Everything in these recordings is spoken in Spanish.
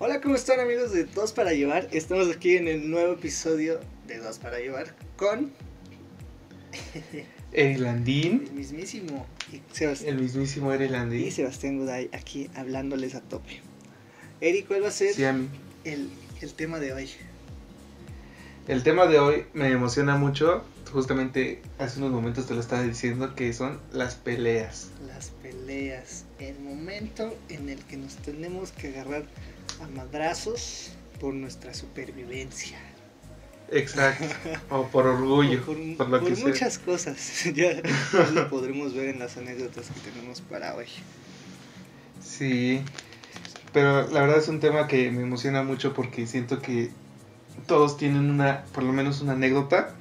Hola, ¿cómo están amigos de Dos para Llevar? Estamos aquí en el nuevo episodio de Dos para Llevar con El Landín, el mismísimo y Sebastián, el mismísimo Eri y. Sebastián Guday aquí hablándoles a tope. Eric, ¿cuál va a ser Sí, a mí. el, el tema de hoy? El tema de hoy me emociona mucho. Justamente hace unos momentos te lo estaba diciendo que son las peleas. Las peleas, el momento en el que nos tenemos que agarrar a madrazos por nuestra supervivencia. Exacto. o por orgullo. por, por lo por que sea. muchas cosas. ya lo podremos ver en las anécdotas que tenemos para hoy. Sí. Pero la verdad es un tema que me emociona mucho porque siento que todos tienen una, por lo menos una anécdota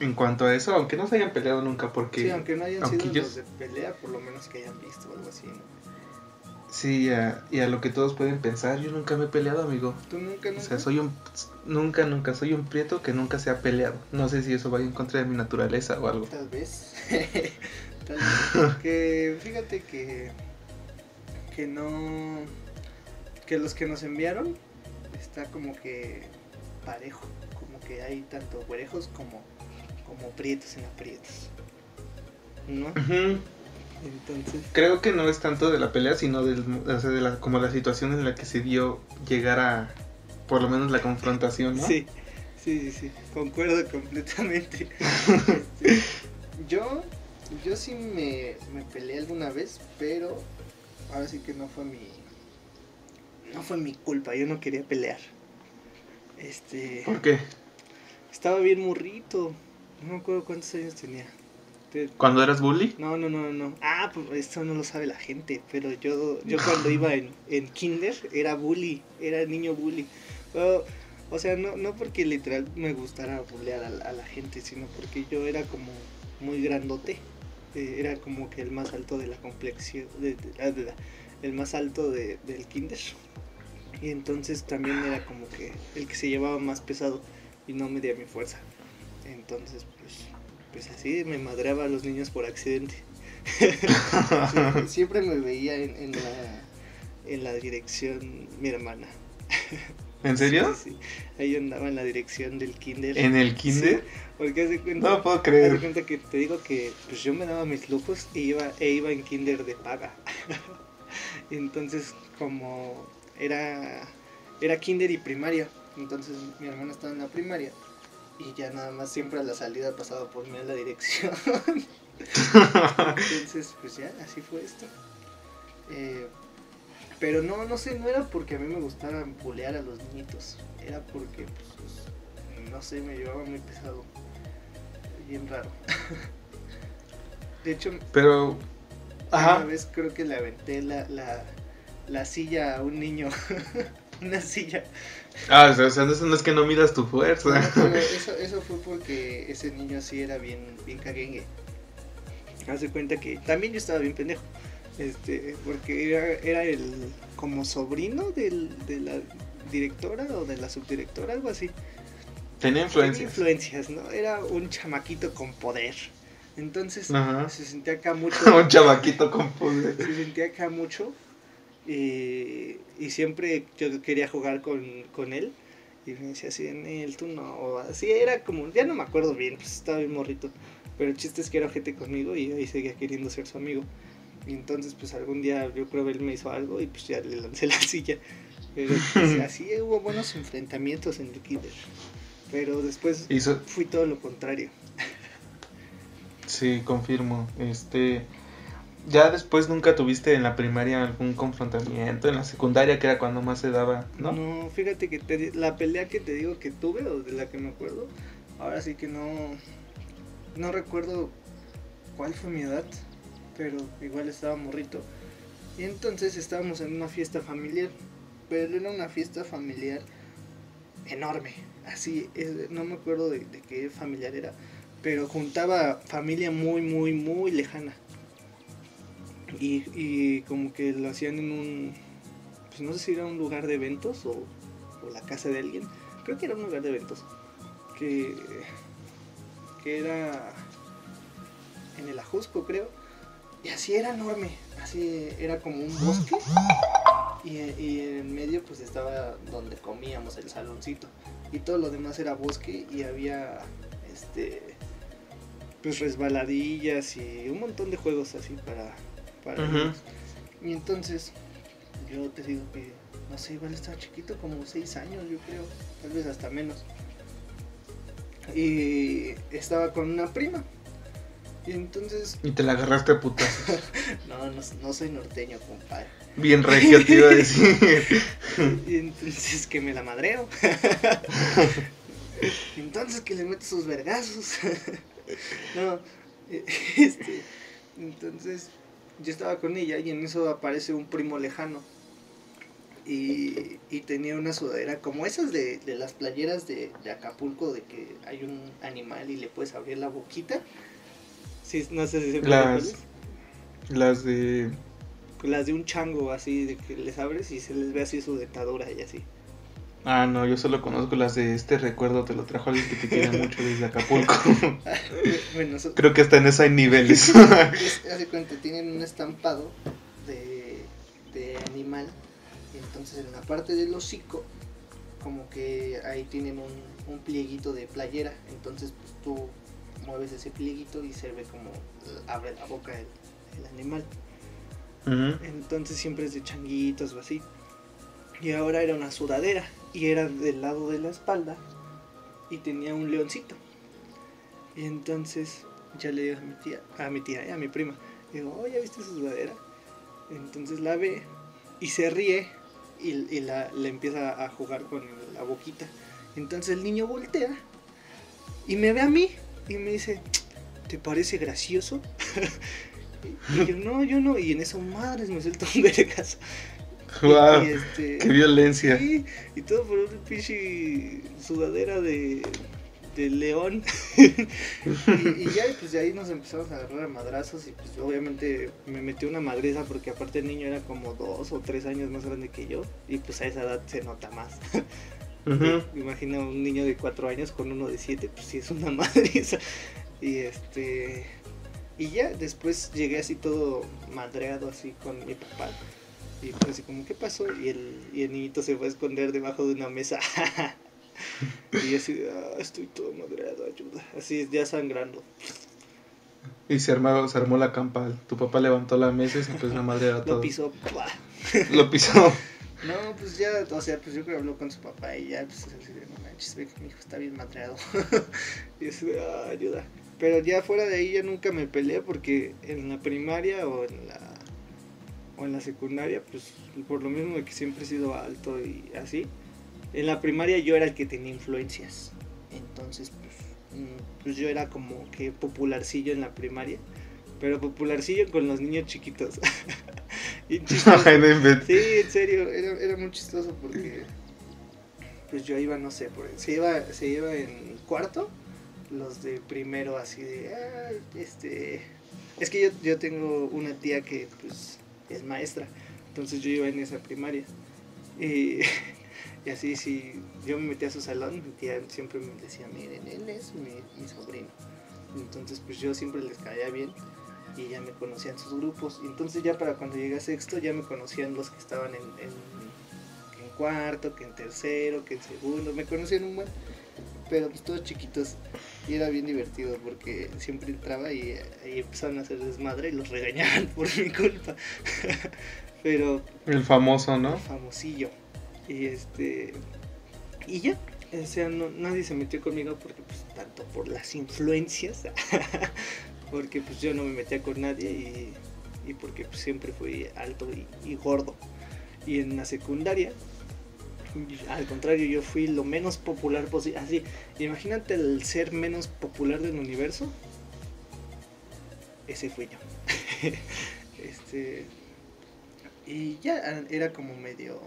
en cuanto a eso, aunque no se hayan peleado nunca porque... sí, aunque no hayan aunque sido yo- los de pelea, por lo menos que hayan visto algo así. ¿no? Sí, a- y a lo que todos pueden pensar, yo nunca me he peleado, amigo. ¿Tú nunca, O nunca? sea, soy un... Nunca, nunca soy un prieto que nunca se ha peleado. No sé si eso vaya en contra de mi naturaleza o algo. Tal vez. Tal vez. Que fíjate que. Que no. Que los que nos enviaron está como que parejo. Como que hay tanto güerejos como, como prietos en aprietos. ¿No? Ujú. Entonces. Creo que no es tanto de la pelea, sino del, o sea, de la, como la situación en la que se dio llegar a, por lo menos, la confrontación, ¿no? Sí, sí, sí, sí, concuerdo completamente. Este, yo, yo sí me, me peleé alguna vez, pero ahora sí que no fue mi, no fue mi culpa, yo no quería pelear. Este, ¿Por qué? estaba bien morrito, no me acuerdo cuántos años tenía. Te- ¿Cuando eras bully? No, no, no, no. Ah, pues esto no lo sabe la gente, pero yo, yo cuando iba en, en kinder era bully, era niño bully. Pero, o sea, no, no porque literal me gustara bullear a la, a la gente, sino porque yo era como muy grandote. Eh, era como que el más alto de la complexión, de, de- ah, de el más alto de- del kinder. Y entonces también era como que el que se llevaba más pesado y no medía mi fuerza. Entonces, pues, pues así me madreaba a los niños por accidente. siempre, siempre me veía en, en la, en la dirección mi hermana. ¿En serio? Sí, sí. Ahí andaba en la dirección del kinder. ¿En el kinder? Sí, porque hace cuenta, No puedo haz de creer. cuenta que te digo que pues yo me daba mis lujos y iba, e iba en kinder de paga. entonces como era, era kinder y primaria, entonces mi hermana estaba en la primaria y ya nada más siempre a la salida pasaba por mí a la dirección. entonces pues ya, así fue esto. Eh, pero no, no sé, no era porque a mí me gustara bulear a los niñitos, era porque pues, no sé, me llevaba muy pesado. Bien raro. De hecho, Pero... una Ajá. vez creo que le aventé la, la, la silla a un niño. Una silla. Ah, o sea, no es que no midas tu fuerza. eso, eso fue porque ese niño sí era bien, bien caguengue. Haz de cuenta que también yo estaba bien pendejo. Este, porque era, era el como sobrino del, de la directora o de la subdirectora, algo así. Tenía Tenía influencias. influencias, ¿no? Era un chamaquito con poder. Entonces Ajá. se sentía acá mucho. Un chavaquito con poder. se sentía acá mucho. Y, y siempre yo quería jugar con, con él. Y me decía así, él tú no. O así era como, ya no me acuerdo bien, pues estaba bien morrito. Pero el chiste es que era gente conmigo y ahí seguía queriendo ser su amigo. Y entonces, pues algún día yo creo que él me hizo algo y pues ya le lancé la silla. Pero pues, así hubo buenos enfrentamientos en el kinder. Pero después Hizo... fui todo lo contrario. Sí, confirmo. Este... Ya después nunca tuviste en la primaria algún confrontamiento, en la secundaria que era cuando más se daba, ¿no? No, fíjate que te la pelea que te digo que tuve o de la que me acuerdo, ahora sí que no, no recuerdo cuál fue mi edad, pero igual estaba morrito. Y entonces estábamos en una fiesta familiar, pero era una fiesta familiar enorme, así, es- no me acuerdo de qué familiar era, pero juntaba familia muy, muy, muy lejana. Y, como que lo hacían en un, pues no sé si era un lugar de eventos o, o la casa de alguien. Creo que era un lugar de eventos. Que, que era en el Ajusco, creo. Y así era enorme. Así era como un bosque. Y, y en medio pues estaba donde comíamos el saloncito. Y todo lo demás era bosque y había este pues resbaladillas y un montón de juegos así para, para. Y entonces yo te digo que no sé, igual estaba chiquito, como 6 años yo creo, tal vez hasta menos. Y estaba con una prima. Y entonces, Y te la agarraste a putas. no, no, no soy norteño, compadre. Bien regio te iba a decir. Y entonces que me la madreo. entonces que le meto sus vergazos. no, este, entonces yo estaba con ella y en eso aparece un primo lejano. Y, y tenía una sudadera como esas de, de las playeras de, de Acapulco, de que hay un animal y le puedes abrir la boquita. Sí, no sé si se Las- Las de. Las de un chango así, de que les abres y se les ve así su dentadura y así. Ah, no, yo solo conozco las de este recuerdo, te lo trajo alguien que te quiere mucho desde Acapulco. bueno, so- Creo que hasta en eso hay niveles. es- hace cuenta, tienen un estampado de, de animal. Y entonces en la parte del hocico, como que ahí tienen un, un plieguito de playera. Entonces pues tú mueves ese plieguito y se ve como abre la boca el, el animal. Entonces siempre es de changuitos o así. Y ahora era una sudadera. Y era del lado de la espalda. Y tenía un leoncito. Y entonces ya le digo a mi tía, a mi tía, eh, a mi prima. Digo, oh, ¿ya viste su sudadera? Entonces la ve y se ríe. Y, y la, le empieza a jugar con la boquita. Entonces el niño voltea. Y me ve a mí. Y me dice, ¿te parece gracioso? y yo, no, yo no. Y en eso, madres, me suelta un vergazo. Y- Guau, y este, qué violencia. Sí, y todo por una pinche sudadera de, de león. y, y ya, pues de ahí nos empezamos a agarrar a madrazos. Y pues obviamente me metió una madriza porque aparte el niño era como dos o tres años más grande que yo. Y pues a esa edad se nota más. Ujú. Me imagino un niño de cuatro años con uno de siete, pues sí es una madriza. Y este. Y ya después llegué así todo madreado así con mi papá. Y pues así como, ¿qué pasó? Y el, y el niñito se fue a esconder debajo de una mesa. y así, ah, estoy todo madreado, ayuda. Así ya sangrando. Y se armó, se armó la campal. Tu papá levantó la mesa y se empezó a madrear a todo. Lo pisó. Lo pisó. No, pues ya, o sea, pues yo creo que habló con su papá y ya, pues así de, no manches, ve que mi hijo está bien madreado. y así de, ah, ayuda. Pero ya fuera de ahí ya nunca me peleé porque en la primaria o en la o en la secundaria, pues por lo mismo de que siempre he sido alto y así. En la primaria yo era el que tenía influencias. Entonces, pues, mm, pues yo era como que popularcillo en la primaria. Pero popularcillo con los niños chiquitos. y chistoso. Sí, en serio, era, era muy chistoso porque pues yo iba, no sé, por, se iba, se iba en cuarto, los de primero así de, "Ay, este, es que yo, yo tengo una tía que pues es maestra, entonces yo iba en esa primaria. Y, así si yo me metía a su salón, siempre me decía, miren, él es mi, mi sobrino, entonces pues yo siempre les caía bien y ya me conocían sus grupos. Entonces ya para cuando llegué a sexto ya me conocían los que estaban en, en, en cuarto, que en tercero, que en segundo, me conocían un buen, pero pues todos chiquitos. Y era bien divertido porque siempre entraba y, y empezaban a hacer desmadre y los regañaban por mi culpa. pero El famoso, ¿no? famosillo. Y este. Y ya. O sea, no, nadie se metió conmigo porque, pues, tanto por las influencias, porque, pues, yo no me metía con nadie y, y porque, pues, siempre fui alto y, y gordo. Y en la secundaria, al contrario, yo fui lo menos popular posible. Así, imagínate el ser menos popular del universo. Ese fui yo. este. Y ya era como medio.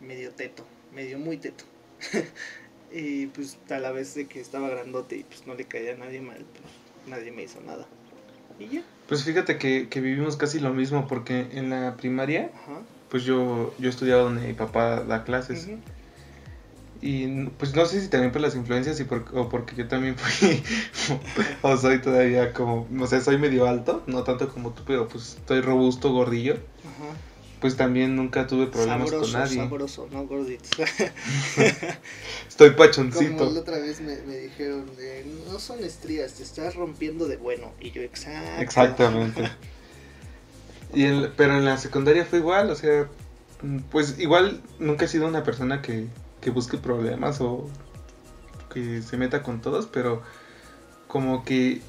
medio teto. Medio muy teto. y pues a la vez de que estaba grandote y pues no le caía a nadie mal, pues nadie me hizo nada. Y ya. Pues fíjate que, que vivimos casi lo mismo porque en la primaria, Ajá. Pues yo, yo estudiaba donde mi papá da clases. Y pues no sé si también por las influencias y por, o porque yo también fui, o soy todavía como, o sea, soy medio alto, no tanto como tú, pero pues estoy robusto, gordillo. Ajá. pues también nunca tuve problemas sabroso, con nadie. Sabroso, no gordito. Estoy pachoncito. Como la otra vez me, me dijeron, no son estrías, te estás rompiendo de bueno. Y yo, exacto. Exactamente. Y el, pero en la secundaria fue igual, o sea, pues igual nunca he sido una persona que, que busque problemas o que se meta con todos, pero como que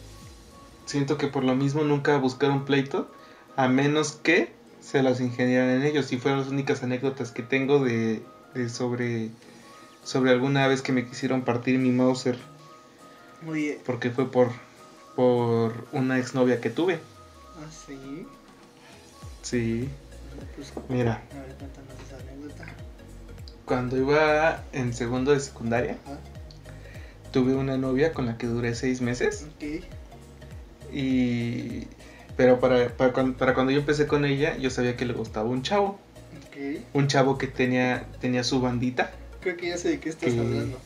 siento que por lo mismo nunca buscaron pleito, a menos que se las ingeniaran en ellos. Y fueron las únicas anécdotas que tengo de, de sobre, sobre alguna vez que me quisieron partir mi Mauser, Oye, porque fue por, por una exnovia que tuve. ¿ah, sí? Sí, Pues, mira, a ver, cuéntanos esa anécdota. cuando iba en segundo de secundaria, tuve una novia con la que duré seis meses. ok. Y. Pero para, para, cuan- para cuando yo empecé con ella, yo sabía que le gustaba un chavo. Ok. Un chavo que tenía, tenía su bandita. Creo que ya sé de qué estás Que- hablando.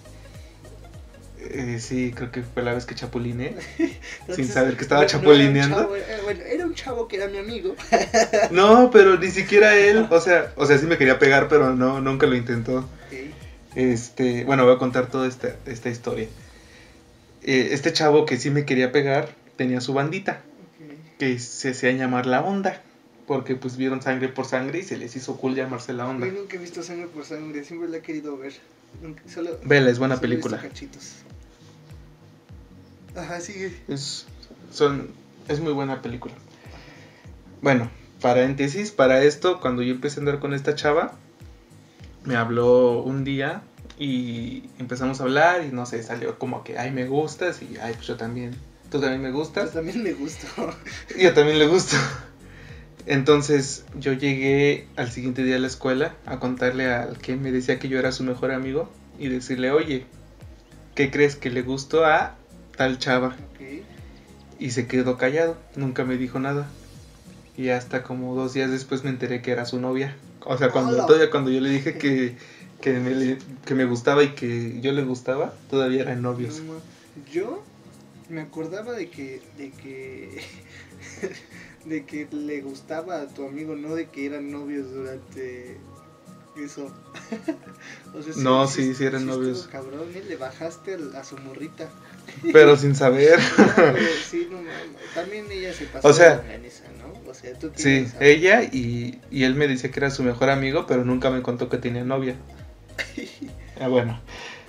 Eh, sí, creo que fue la vez que chapuliné. Entonces, saber que estaba no- no era un chapulineando. chavo, eh, bueno, era un chavo que era mi amigo. No, pero ni siquiera él. O sea, o sea, sí me quería pegar, pero no, nunca lo intentó. Este, bueno, voy a contar toda esta, esta historia. Eh, este chavo que sí me quería pegar tenía su bandita, que se hacía llamar la onda. Porque pues vieron sangre por sangre y se les hizo cool llamarse la onda. Yo nunca he visto sangre por sangre, siempre la he querido ver. Solo, Vela, es buena solo he visto película. cachitos. Ajá, sigue. Es, son, es muy buena película. Bueno, paréntesis, para esto, cuando yo empecé a andar con esta chava, me habló un día y empezamos a hablar y no sé, salió como que, ay, me gustas y, ay, pues yo también, tú también me gustas. también me gustó. Y yo también le gusto. Entonces yo llegué al siguiente día a la escuela a contarle al que me decía que yo era su mejor amigo y decirle, oye, ¿qué crees que le gustó a tal chava? Ok. Y se quedó callado, nunca me dijo nada. Y hasta como dos días después me enteré que era su novia. O sea, cuando, todavía cuando yo le dije que, que, me, que me gustaba y que yo le gustaba, todavía eran novios. Yo me acordaba de que, de que, de que le gustaba a tu amigo, no de que eran novios durante eso. O sea, No, sí, sí eran novios. Cabrón, ¿eh? le bajaste a su morrita. Pero sin saber. No, sí, no. También ella se pasó O sea, de organiza, ¿no? O sea, tú Sí, saber. ella y, y él me decía que era su mejor amigo, pero nunca me contó que tenía novia. Ah, bueno,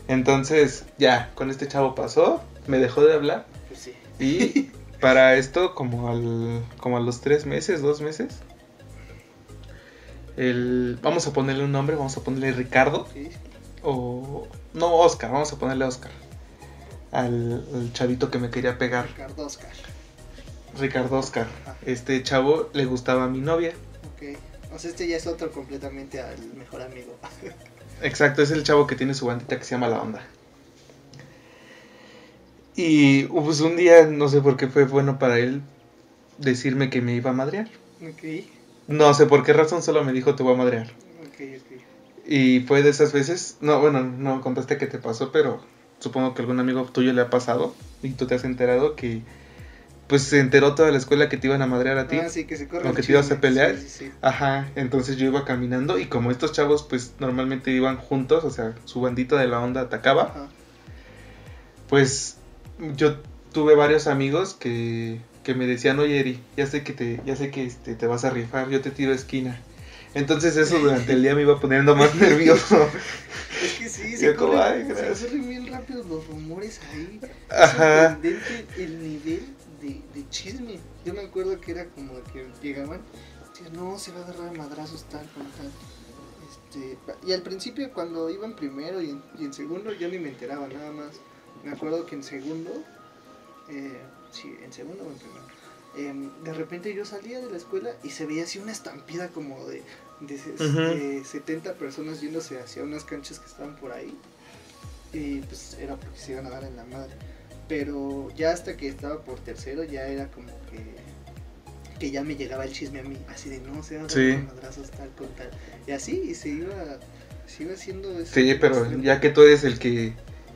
entonces ya, con este chavo pasó, me dejó de hablar Pues sí. y para esto, como, al, como a los tres meses, dos meses, el, vamos a ponerle un nombre, vamos a ponerle Ricardo Sí. o... No, Oscar, vamos a ponerle Oscar. Al, al chavito que me quería pegar, Ricardo Oscar. Ricardo Oscar. Ajá. Este chavo le gustaba a mi novia. Ok. O sea, este ya es otro completamente al mejor amigo. Exacto, es el chavo que tiene su bandita que se llama La Onda. Y pues un día, no sé por qué fue bueno para él decirme que me iba a madrear. ok. No sé por qué razón, solo me dijo te voy a madrear. Ok, ok. Y fue de esas veces, no, bueno, no contaste qué te pasó, pero supongo que algún amigo tuyo le ha pasado y tú te has enterado que pues se enteró toda la escuela que te iban a madrear a ti. Ah, sí, que se corre el que te ibas a pelear. Sí, sí, sí. Ajá, entonces yo iba caminando y como estos chavos pues normalmente iban juntos, o sea, su bandita de la onda atacaba, Ajá. pues yo tuve varios amigos que, que me decían, oye Eri, ya sé que te, ya sé que este, te vas a rifar, yo te tiro esquina. Entonces eso durante el día me iba poniendo más nervioso. Es que sí, se, como, corren, "Ay, se gracias". corren bien rápido los rumores ahí. Ajá. sorprendente el nivel de, de chisme. Yo me acuerdo que era como que llegaban, no, se va a agarrar a madrazos tal con tal. Este, y al principio cuando iban primero y en, y en segundo yo ni me enteraba nada más. Me acuerdo que en segundo, eh, sí, en segundo o en primero, em, de repente yo salía de la escuela y se veía así una estampida como de, de, de 70 personas yéndose hacia unas canchas que estaban por ahí. Y pues era porque se iban a dar en la madre. Pero ya hasta que estaba por tercero ya era como que que ya me llegaba el chisme a mí, así de no, se van a Sí. madrazos tal con tal. Y así, y se iba, se iba haciendo eso. Sí, pero ya que tú eres el que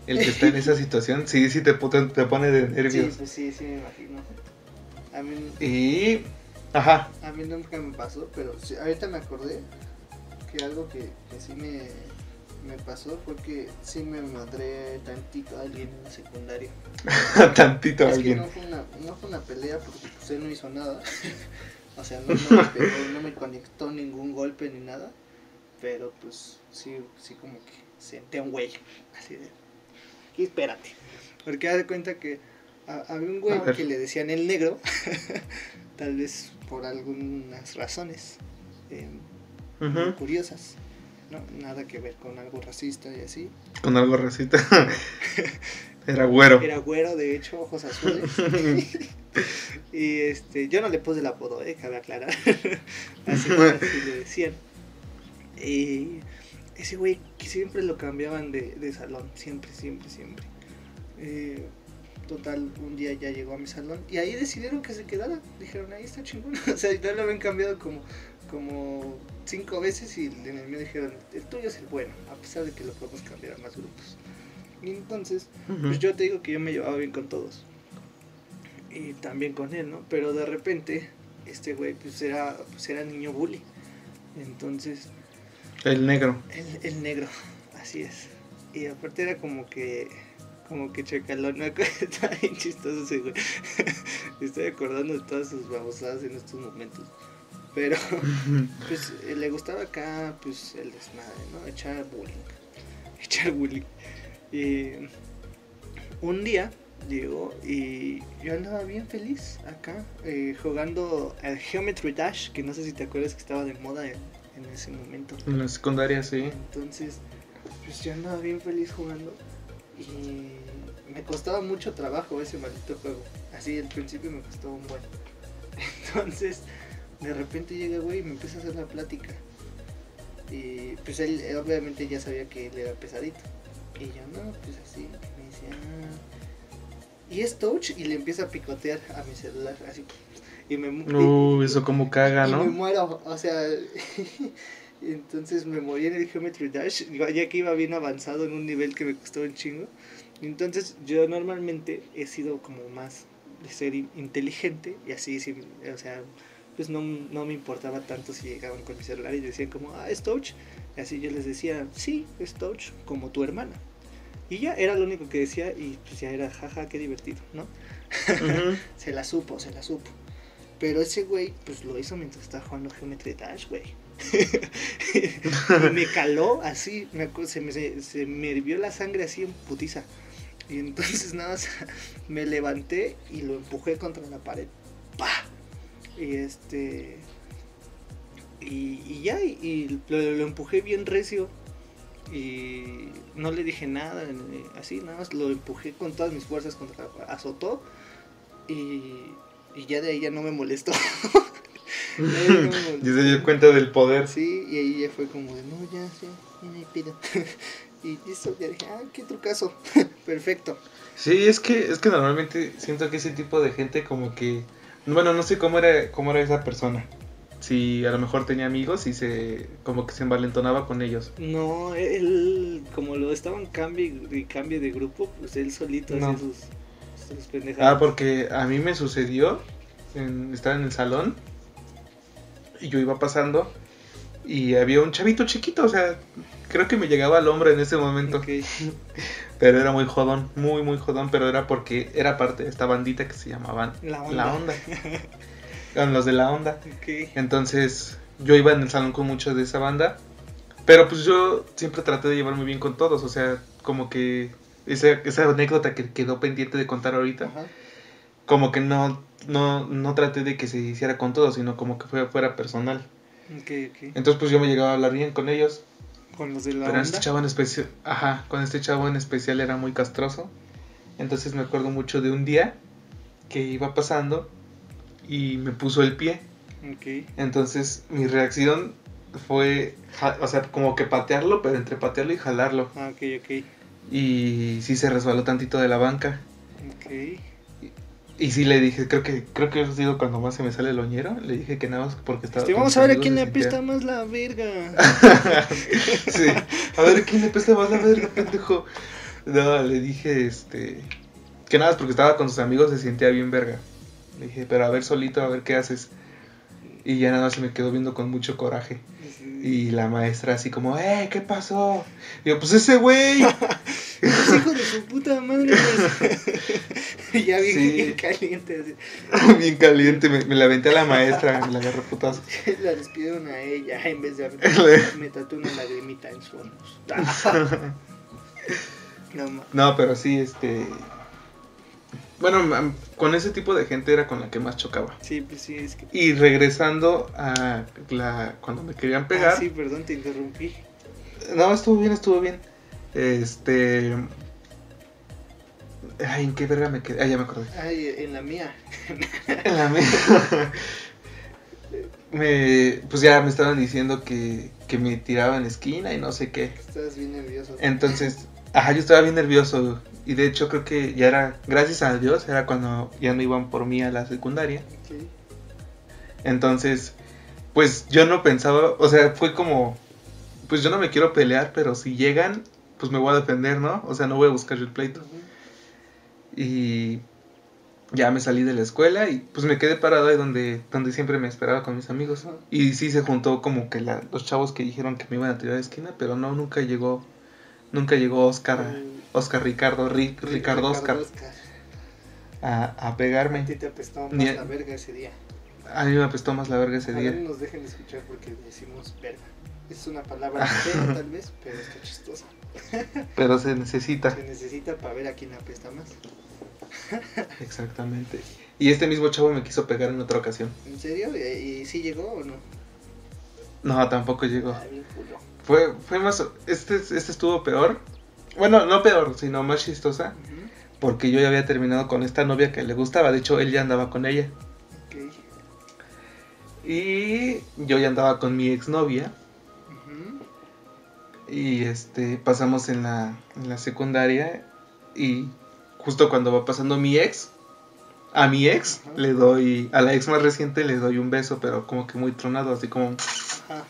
el que está en esa situación, sí, sí te, te pone de Sí, nervios. pues sí, sí me imagino. A mí, Y Ajá. A mí nunca me pasó, pero sí, ahorita me acordé que algo que, que sí me, me pasó fue que sí me madré tantito a alguien en la secundaria. Tantito es alguien. que no fue, una, no fue una pelea porque pues, él no hizo nada. o sea, no, no me pegó, no me conectó ningún golpe ni nada. Pero pues sí, sí como que senté a un güey. Así de... Aquí espérate. Porque haz de cuenta que a- había un güey A que le decían el negro. tal vez por algunas razones. eh, muy Ujú. curiosas. No, nada que ver con algo racista y así. Con algo recita. Era güero. Era güero, de hecho, ojos azules. y este, yo no le puse el apodo, eh, cabe aclarar. así, así le decían. Y ese güey que siempre lo cambiaban de, de salón, siempre, siempre, siempre. Eh, total, un día ya llegó a mi salón y ahí decidieron que se quedara. Dijeron, ahí está chingón. o sea, ya lo habían cambiado como, como cinco veces y en el mío dijeron, el tuyo es el bueno, a pesar de que lo podemos cambiar a más grupos. Y entonces, pues yo te digo que yo me llevaba bien con todos. Y también con él, ¿no? Pero de repente, este güey, pues era, pues era niño bully. Entonces, El negro. el, el negro, así es. Y aparte era como que, como que chacalón, ¿no? Está bien chistoso ese güey. Estoy acordando de todas sus babosadas en estos momentos. Pero, pues eh, le gustaba acá, pues el desmadre, ¿no? Echar bullying. Echar bullying. Y un día llegó y yo andaba bien feliz acá, eh, jugando al Geometry Dash, que no sé si te acuerdas que estaba de moda en, en ese momento. En la secundaria, sí. Entonces, pues yo andaba bien feliz jugando y me costaba mucho trabajo ese maldito juego. Así al principio me costaba un buen. Entonces, de repente llega güey y me empieza a hacer la plática. Y pues él eh, obviamente ya sabía que él era pesadito. Y yo, no, pues así. Me decía, "Ah". y es touch y le empieza a picotear a mi celular así. Y me Uh, eso como caga, y me muero, o sea, y entonces me morí en el Geometry Dash, ya que iba bien avanzado en un nivel que me costó un chingo. Entonces yo normalmente he sido como más de ser in- inteligente y así, sí, o sea, pues no, no me importaba tanto si llegaban con mi celular y decían como, ah, es touch. Y así yo les decía, sí, es touch, como tu hermana. Y ya era lo único que decía y pues ya era, jaja, qué divertido, ¿no? Se la supo, se la supo. Pero ese güey, pues lo hizo mientras estaba jugando Geometry Dash, güey. me caló así, me se, me, se, se me hirvió la sangre así en putiza. Y entonces nada más me levanté y lo empujé contra la pared. ¡Pah! Y este. Y, y ya, y, y lo, lo empujé bien recio. Y no le dije nada, así, nada más lo empujé con todas mis fuerzas contra la pared. Azotó. Y, y ya de ahí ya no me molestó. Ya no me molestó. Se dio cuenta del poder. Sí, y ahí ya fue como de, no, ya, ya, ya hay pedo. Y listo, ya dije, ah, qué trucazo. Perfecto. Sí, es que, es que normalmente siento que ese tipo de gente como que... Bueno, no sé cómo era, cómo era esa persona. Si a lo mejor tenía amigos y se como que se envalentonaba con ellos. No, él, como lo estaban cambio y cambio de grupo, pues él solito No. hacía sus, sus pendejadas. Ah, porque a mí me sucedió en, estar en el salón y yo iba pasando y había un chavito chiquito, o sea, creo que me llegaba al hombro en ese momento, pero era muy jodón, muy muy jodón, pero era porque era parte de esta bandita que se llamaban La onda. La Onda. Eran los de La Onda. Entonces, yo iba en el salón con muchos de esa banda. Pero pues yo siempre traté de llevar muy bien con todos. O sea, como que esa, esa anécdota que quedó pendiente de contar ahorita. Ajá. Como que no, no, no traté de que se hiciera con todos, sino como que fuera, fuera personal. Entonces pues yo me llegaba a hablar bien con ellos. Con los de la pero este chavo en especial, ajá, con este chavo en especial era muy castroso. Entonces me acuerdo mucho de un día que iba pasando y me puso el pie. Ok. Entonces mi reacción fue, o sea, como que patearlo, pero entre patearlo y jalarlo. Ah, ok, ok. Y sí se resbaló tantito de la banca. Ok. Y sí le dije, creo que creo que ha sido cuando más se me sale el oñero. Le dije que nada más porque estaba. Este, con vamos a ver a quién le sentía- apesta más la verga. sí. A ver quién le apesta más la verga, pendejo. No, le dije, este. Que nada más porque estaba con sus amigos se sentía bien verga. Le dije, pero a ver solito, a ver qué haces. Y ya nada más se me quedó viendo con mucho coraje. Sí. Y la maestra así como, ¡eh, qué pasó! Y yo, pues ese güey. Es hijo de su puta madre. pues. Ya bien, Sí. bien caliente. Así. Bien caliente, me, me la aventé a la maestra, me la agarré putazo. La despidieron a ella en vez de a me tatué una lagrimita en su hombros. No pero sí, este... Bueno, con ese tipo de gente era con la que más chocaba. Sí, pues sí, es que. Y regresando a la... cuando me querían pegar... Ah, sí, perdón, te interrumpí. No, estuvo bien, estuvo bien. Este... Ay, ¿en qué verga me quedé? Ah, ya me acordé. Ay, en la mía. En la mía. me, pues ya me estaban diciendo que, que me tiraba en la esquina y no sé qué. Estás bien nervioso. Entonces, ajá, yo estaba bien nervioso. Y de hecho creo que ya era, gracias a Dios, era cuando ya no iban por mí a la secundaria. Sí. Entonces, pues yo no pensaba, o sea, fue como, pues yo no me quiero pelear, pero si llegan, pues me voy a defender, ¿no? O sea, no voy a buscar yo el pleito. Y ya me salí de la escuela y pues me quedé parado ahí donde, donde siempre me esperaba con mis amigos. Y sí se juntó como que la- los chavos que dijeron que me iban a tirar de esquina, pero no, nunca llegó, nunca llegó Oscar, Oscar Ricardo, Ri- Ricardo Oscar Oscar. a, a A pegarme. ti te apestaba más Ni a- la verga ese día. A mí me apestó más la verga ese A día. no nos dejen escuchar porque decimos verga. Es una palabra fea tal vez, pero está chistosa. Pero se necesita. Se necesita para ver a quién apesta más. Exactamente. Y este mismo chavo me quiso pegar en otra ocasión. ¿En serio? ¿Y, y sí llegó o no? No, tampoco llegó. Fue, fue más... Este, este estuvo peor. Bueno, no peor, sino más chistosa. Porque yo ya había terminado con esta novia que le gustaba. De hecho, él ya andaba con ella. Ok. Y yo ya andaba con mi exnovia. Y este, pasamos en la, en la secundaria. Y justo cuando va pasando mi ex, a mi ex, Ajá. le doy, a la ex más reciente le doy un beso, pero como que muy tronado, así como... Ajá.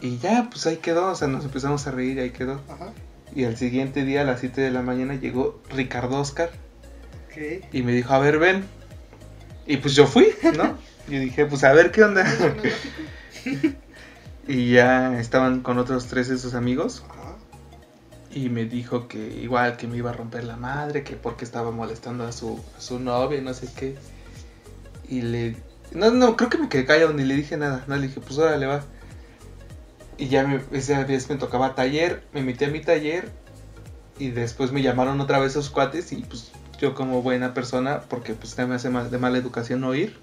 Y ya, pues ahí quedó, o sea, nos empezamos a reír y ahí quedó. Ajá. Y al siguiente día, a las 7 de la mañana, llegó Ricardo Oscar y me dijo, a ver, ven. Y pues yo fui, ¿no? Y dije, pues a ver qué onda. y ya estaban con otros tres de sus amigos. Ajá. Y me dijo que igual que me iba a romper la madre, que porque estaba molestando a su, a su novia no sé qué. Y le... No, no, creo que me quedé callado, ni le dije nada. No, le dije, pues órale, va. Y ya me, esa vez me tocaba taller, me metí a mi taller y después me llamaron otra vez sus cuates y pues yo como buena persona, porque pues me hace mal- de mala educación no ir,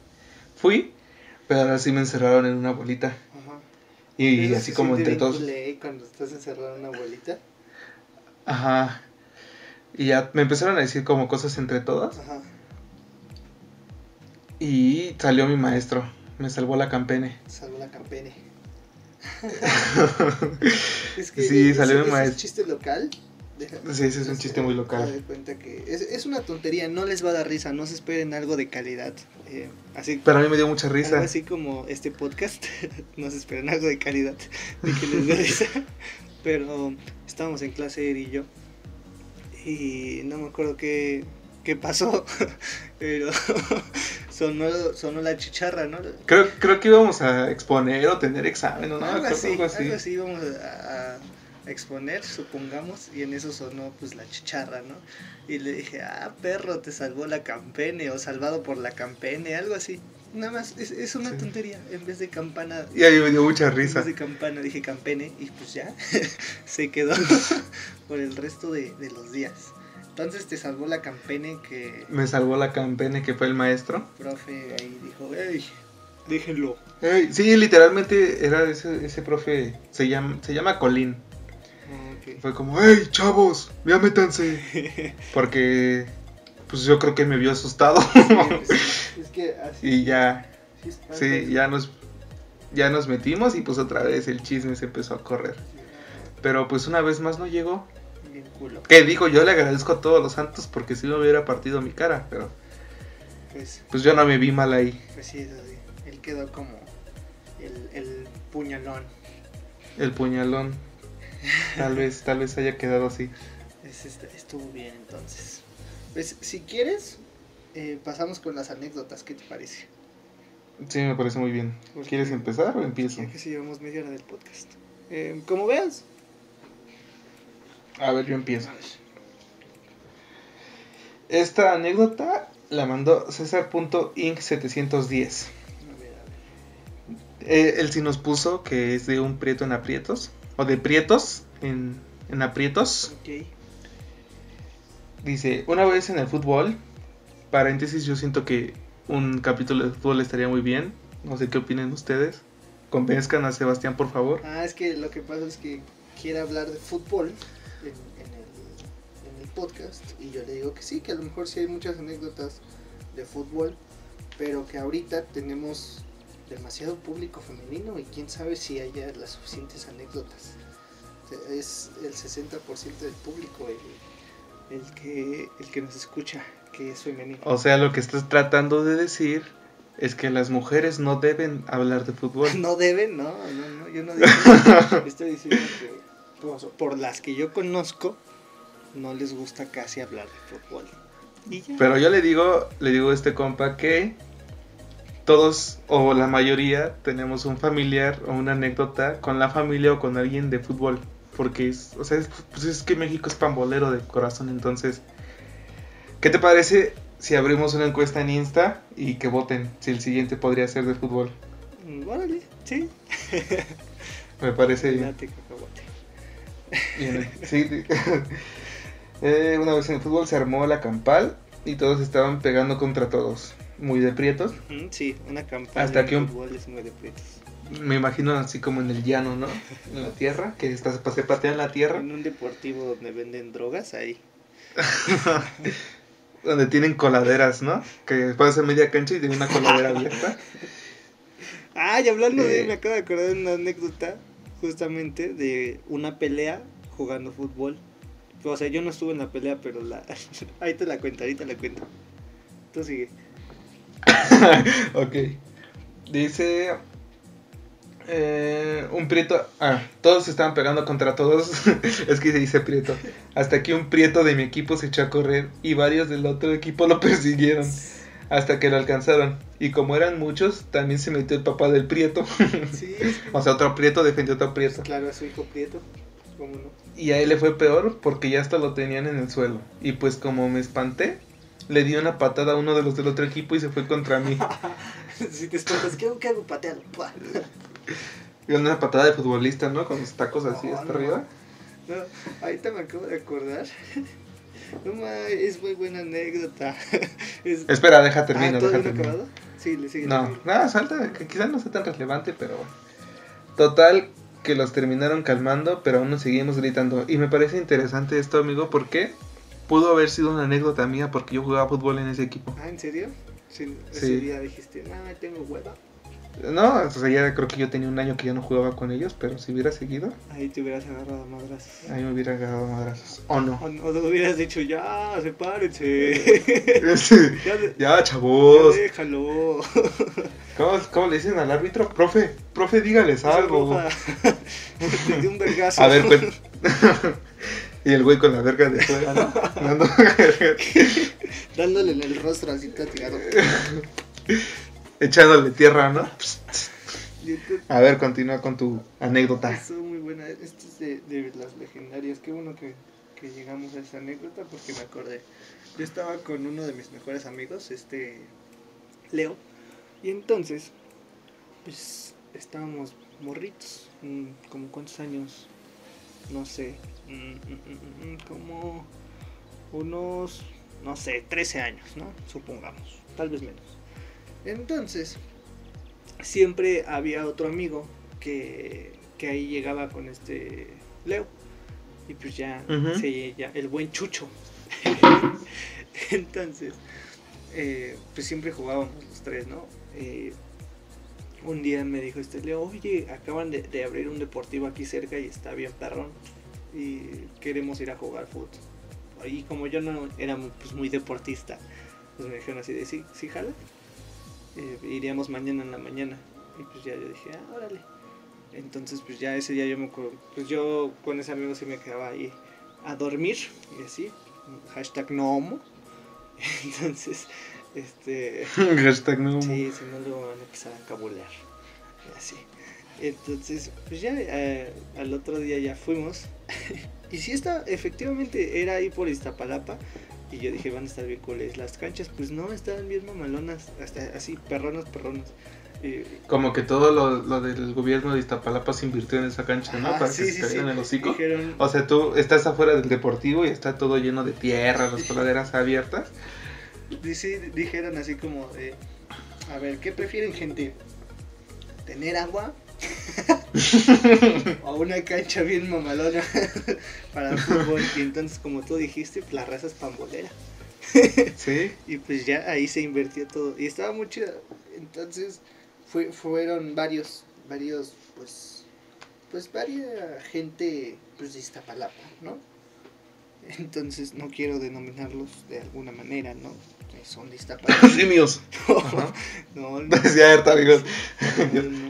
fui, pero ahora sí me encerraron en una bolita. Y así como entre todos... Cuando estás encerrado en una bolita. Ajá. Y ya me empezaron a decir como cosas entre todas. Ajá. Y salió mi maestro. Me salvó la campene. Salvo la campene. es que Sí, salió mi maestro. chiste local. Sí, ese es un chiste muy local. das cuenta que es, es una tontería, no les va a dar risa, no se esperen algo de calidad. eh, así, Pero a mí me dio mucha algo risa. así como este podcast, no se esperen algo de calidad de que les dé risa. Pero estábamos en clase él y yo y no me acuerdo qué, qué pasó, pero sonó, sonó la chicharra, ¿no? Creo, creo que íbamos a exponer o tener examen, ¿o ¿no? algo, así, algo algo así. así, íbamos a, a exponer, supongamos, y en eso sonó pues la chicharra, ¿no? Y le dije, ah, perro, te salvó la campene, o salvado por la campene, algo así. Nada más, es, es una Sí. tontería, en vez de campana, Y a mí me dio mucha en risa. vez de campana dije campene, y pues ya, se quedó por el resto de, de los días. Entonces te salvó la campene que Me salvó la campene que fue el maestro. el profe ahí dijo, hey, déjenlo. Ey, sí, literalmente era ese, ese profe. Se llama, se llama Colín. Fue como, ¡Hey, chavos! ¡Ya métanse! Porque, pues yo creo que me vio asustado. Sí, pues, sí, es que así y ya, sí sí, ya nos, ya nos metimos y pues otra vez el chisme se empezó a correr. Pero pues una vez más no llegó. Que digo, yo le agradezco a todos los santos porque si me hubiera partido mi cara, pero Pues, pues yo no me vi mal ahí. pues sí, es así. Él quedó como el, el puñalón. El puñalón. Tal vez, tal vez haya quedado así. Es, este, estuvo bien entonces. Pues si quieres, eh, pasamos con las anécdotas, ¿qué te parece? Sí, me parece muy bien. Porque- ¿Quieres empezar o empiezo? Ya que si llevamos media hora del podcast. Eh, como veas. A ver, yo empiezo. Esta anécdota la mandó César.inc710. A ver, a ver. Eh, él sí nos puso que es de un prieto en aprietos. O de prietos en, en aprietos. Ok. Dice, una vez en el fútbol, paréntesis, yo siento que un capítulo de fútbol estaría muy bien. No sé qué opinen ustedes. Convenzcan a Sebastián, por favor. Ah, es que lo que pasa es que quiere hablar de fútbol en, en el, en el podcast y yo le digo que sí, que a lo mejor sí hay muchas anécdotas de fútbol, pero que ahorita tenemos demasiado público femenino y quién sabe si haya las suficientes anécdotas. Es el 60% del público el, el, que, el que nos escucha, que es femenino. O sea, lo que estás tratando de decir es que las mujeres no deben hablar de fútbol. No deben, no, no, no, yo no digo. Estoy diciendo que por las que yo conozco no les gusta casi hablar de fútbol. Y ya. Pero yo le digo, le digo a este compa que todos o la mayoría tenemos un familiar o una anécdota con la familia o con alguien de fútbol. Porque es, o sea, es, pues es que México es pambolero de corazón, entonces, ¿qué te parece si abrimos una encuesta en Insta y que voten si el siguiente podría ser de fútbol? Mm, Órale, sí. Me parece bien. Sí. Eh, una vez en el fútbol se armó la campal y todos estaban pegando contra todos. Muy de prietos. Sí, una campaña Hasta de que un- es muy de prietos. Me imagino así como en el llano, ¿no? En la tierra, que está, se patea en la tierra, En un deportivo donde venden drogas, ahí. donde tienen coladeras, ¿no? Que pasa media cancha y tiene una coladera abierta. Ah, y hablando de, Eh. me acabo de acordar de una anécdota, justamente, de una pelea jugando fútbol. O sea, yo no estuve en la pelea, pero la... ahí te la cuento, ahí te la cuento. Tú sigue. ok. Dice. eh, un prieto. Ah, todos se estaban pegando contra todos. es que se dice prieto. Hasta que un prieto de mi equipo se echó a correr y varios del otro equipo lo persiguieron. Hasta que lo alcanzaron. Y como eran muchos, también se metió el papá del prieto. Sí, o sea, otro prieto defendió a otro prieto. claro, a su hijo Prieto. ¿Cómo no? Y a él le fue peor porque ya hasta lo tenían en el suelo. Y pues como me espanté, le di una patada a uno de los del otro equipo y se fue contra mí. si te espantas, ¿qué hago? ¿Qué hago? Patealo. Una patada de futbolista, ¿no? Con los tacos así No, hasta no. arriba. No, ahorita me acabo de acordar. No ma, es muy buena anécdota. Es... Espera, deja Ah, termino, ¿todavía deja no ha termino. acabado? Sí, le sigue. No, nada, salta, que quizás no sea tan relevante, pero. Total, que los terminaron calmando, pero aún nos seguimos gritando. Y me parece interesante esto, amigo, porque pudo haber sido una anécdota mía porque yo jugaba fútbol en ese equipo. Ah, ¿en serio? Sí, ese Sí. día dijiste, no, tengo hueva. No, o sea, ya creo que yo tenía un año que ya no jugaba con ellos, pero si hubiera seguido, Ahí te hubieras agarrado madrazos. ahí me hubiera agarrado madrazos. ¿O no? O, o te hubieras dicho, ya, sepárense. ya, ya, ya chavos. déjalo. ¿Cómo, cómo le dicen al árbitro? Profe, profe, dígales algo. Te di un vergazo. A ver, cuen- y el güey con la verga de fuera, ¿no? Dando- Dándole en el rostro así tirado. Echándole tierra, ¿no? A ver, continúa con tu anécdota. Estuvo muy buena. Esta es de, de las legendarias. Qué bueno que, que llegamos a esa anécdota porque me acordé. Yo estaba con uno de mis mejores amigos, este Leo. Y entonces, pues estábamos morritos. como cuántos años, no sé. Mm, mm, mm, como unos, no sé, 13 años, ¿no? Supongamos. Tal vez menos. Entonces, siempre había otro amigo que, que ahí llegaba con este Leo. Y pues ya, se- ya el buen Chucho. Entonces, eh, pues siempre jugábamos los tres, ¿no? Eh, un día me dijo este Leo, oye, acaban de, de abrir un deportivo aquí cerca y está bien perrón. Y queremos ir a jugar fútbol. Y como yo no era mu- pues, muy deportista, pues me dijeron así de, sí, sí, jala. Eh, iríamos mañana en la mañana. Y pues ya yo dije, ah, órale. Entonces pues ya ese día yo me acuerdo, pues yo con ese amigo sí me quedaba ahí a dormir y así, hashtag no homo. Entonces Este. Hashtag no. Sí, si no luego van a empezar a cabulear. Así. Entonces, pues ya eh, al otro día ya fuimos. y si esta, efectivamente, era ahí por Iztapalapa. Y yo dije, van a estar bien cool. Las canchas, pues no, estaban bien mamalonas. Hasta así, perronas, perronas. Eh, Como que todo lo, lo del gobierno de Iztapalapa se invirtió en esa cancha, ¿no? ajá, Para sí, que sí, se sí. el hocico. Dijeron, O sea, tú estás afuera del deportivo y está todo lleno de tierra, las coladeras abiertas. sí, dijeron así como a ver, ¿qué prefieren gente? ¿Tener agua? o una cancha bien mamalona para fútbol. Y entonces, como tú dijiste, la raza es pambolera. Sí. Y pues ya ahí se invirtió todo. Y estaba muy chido. Entonces, fue, fueron varios, varios, pues, pues varias gente, pues de Iztapalapa, ¿no? Entonces, no quiero denominarlos de alguna manera, ¿no? Son de Iztapalapa. Simios. No, no, Es cierto, amigos.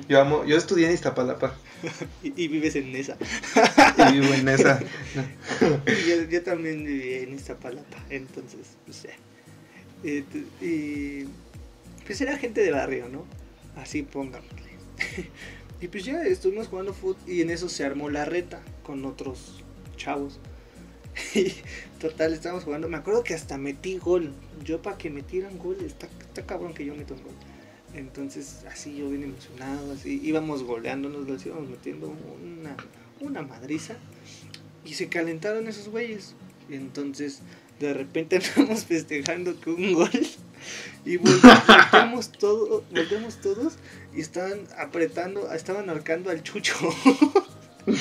Yo amo, yo estudié en Iztapalapa Y, y vives en esa. y vivo en esa. Y yo, yo también viví en Iztapalapa, entonces, pues ya. Eh, y pues era gente de barrio, ¿no? Así pónganle. y pues ya estuvimos jugando fútbol y en eso se armó la reta con otros chavos. Y total, estábamos jugando. Me acuerdo que hasta metí gol. Yo para que metieran gol, está, está cabrón que yo meto un gol. Entonces, así yo bien emocionado, así íbamos goleándonos, los íbamos metiendo una, una madriza. Y se calentaron esos güeyes. Entonces, de repente andamos festejando con un gol. Y vol- volteamos, todo, volteamos todos y estaban apretando, estaban arcando al chucho.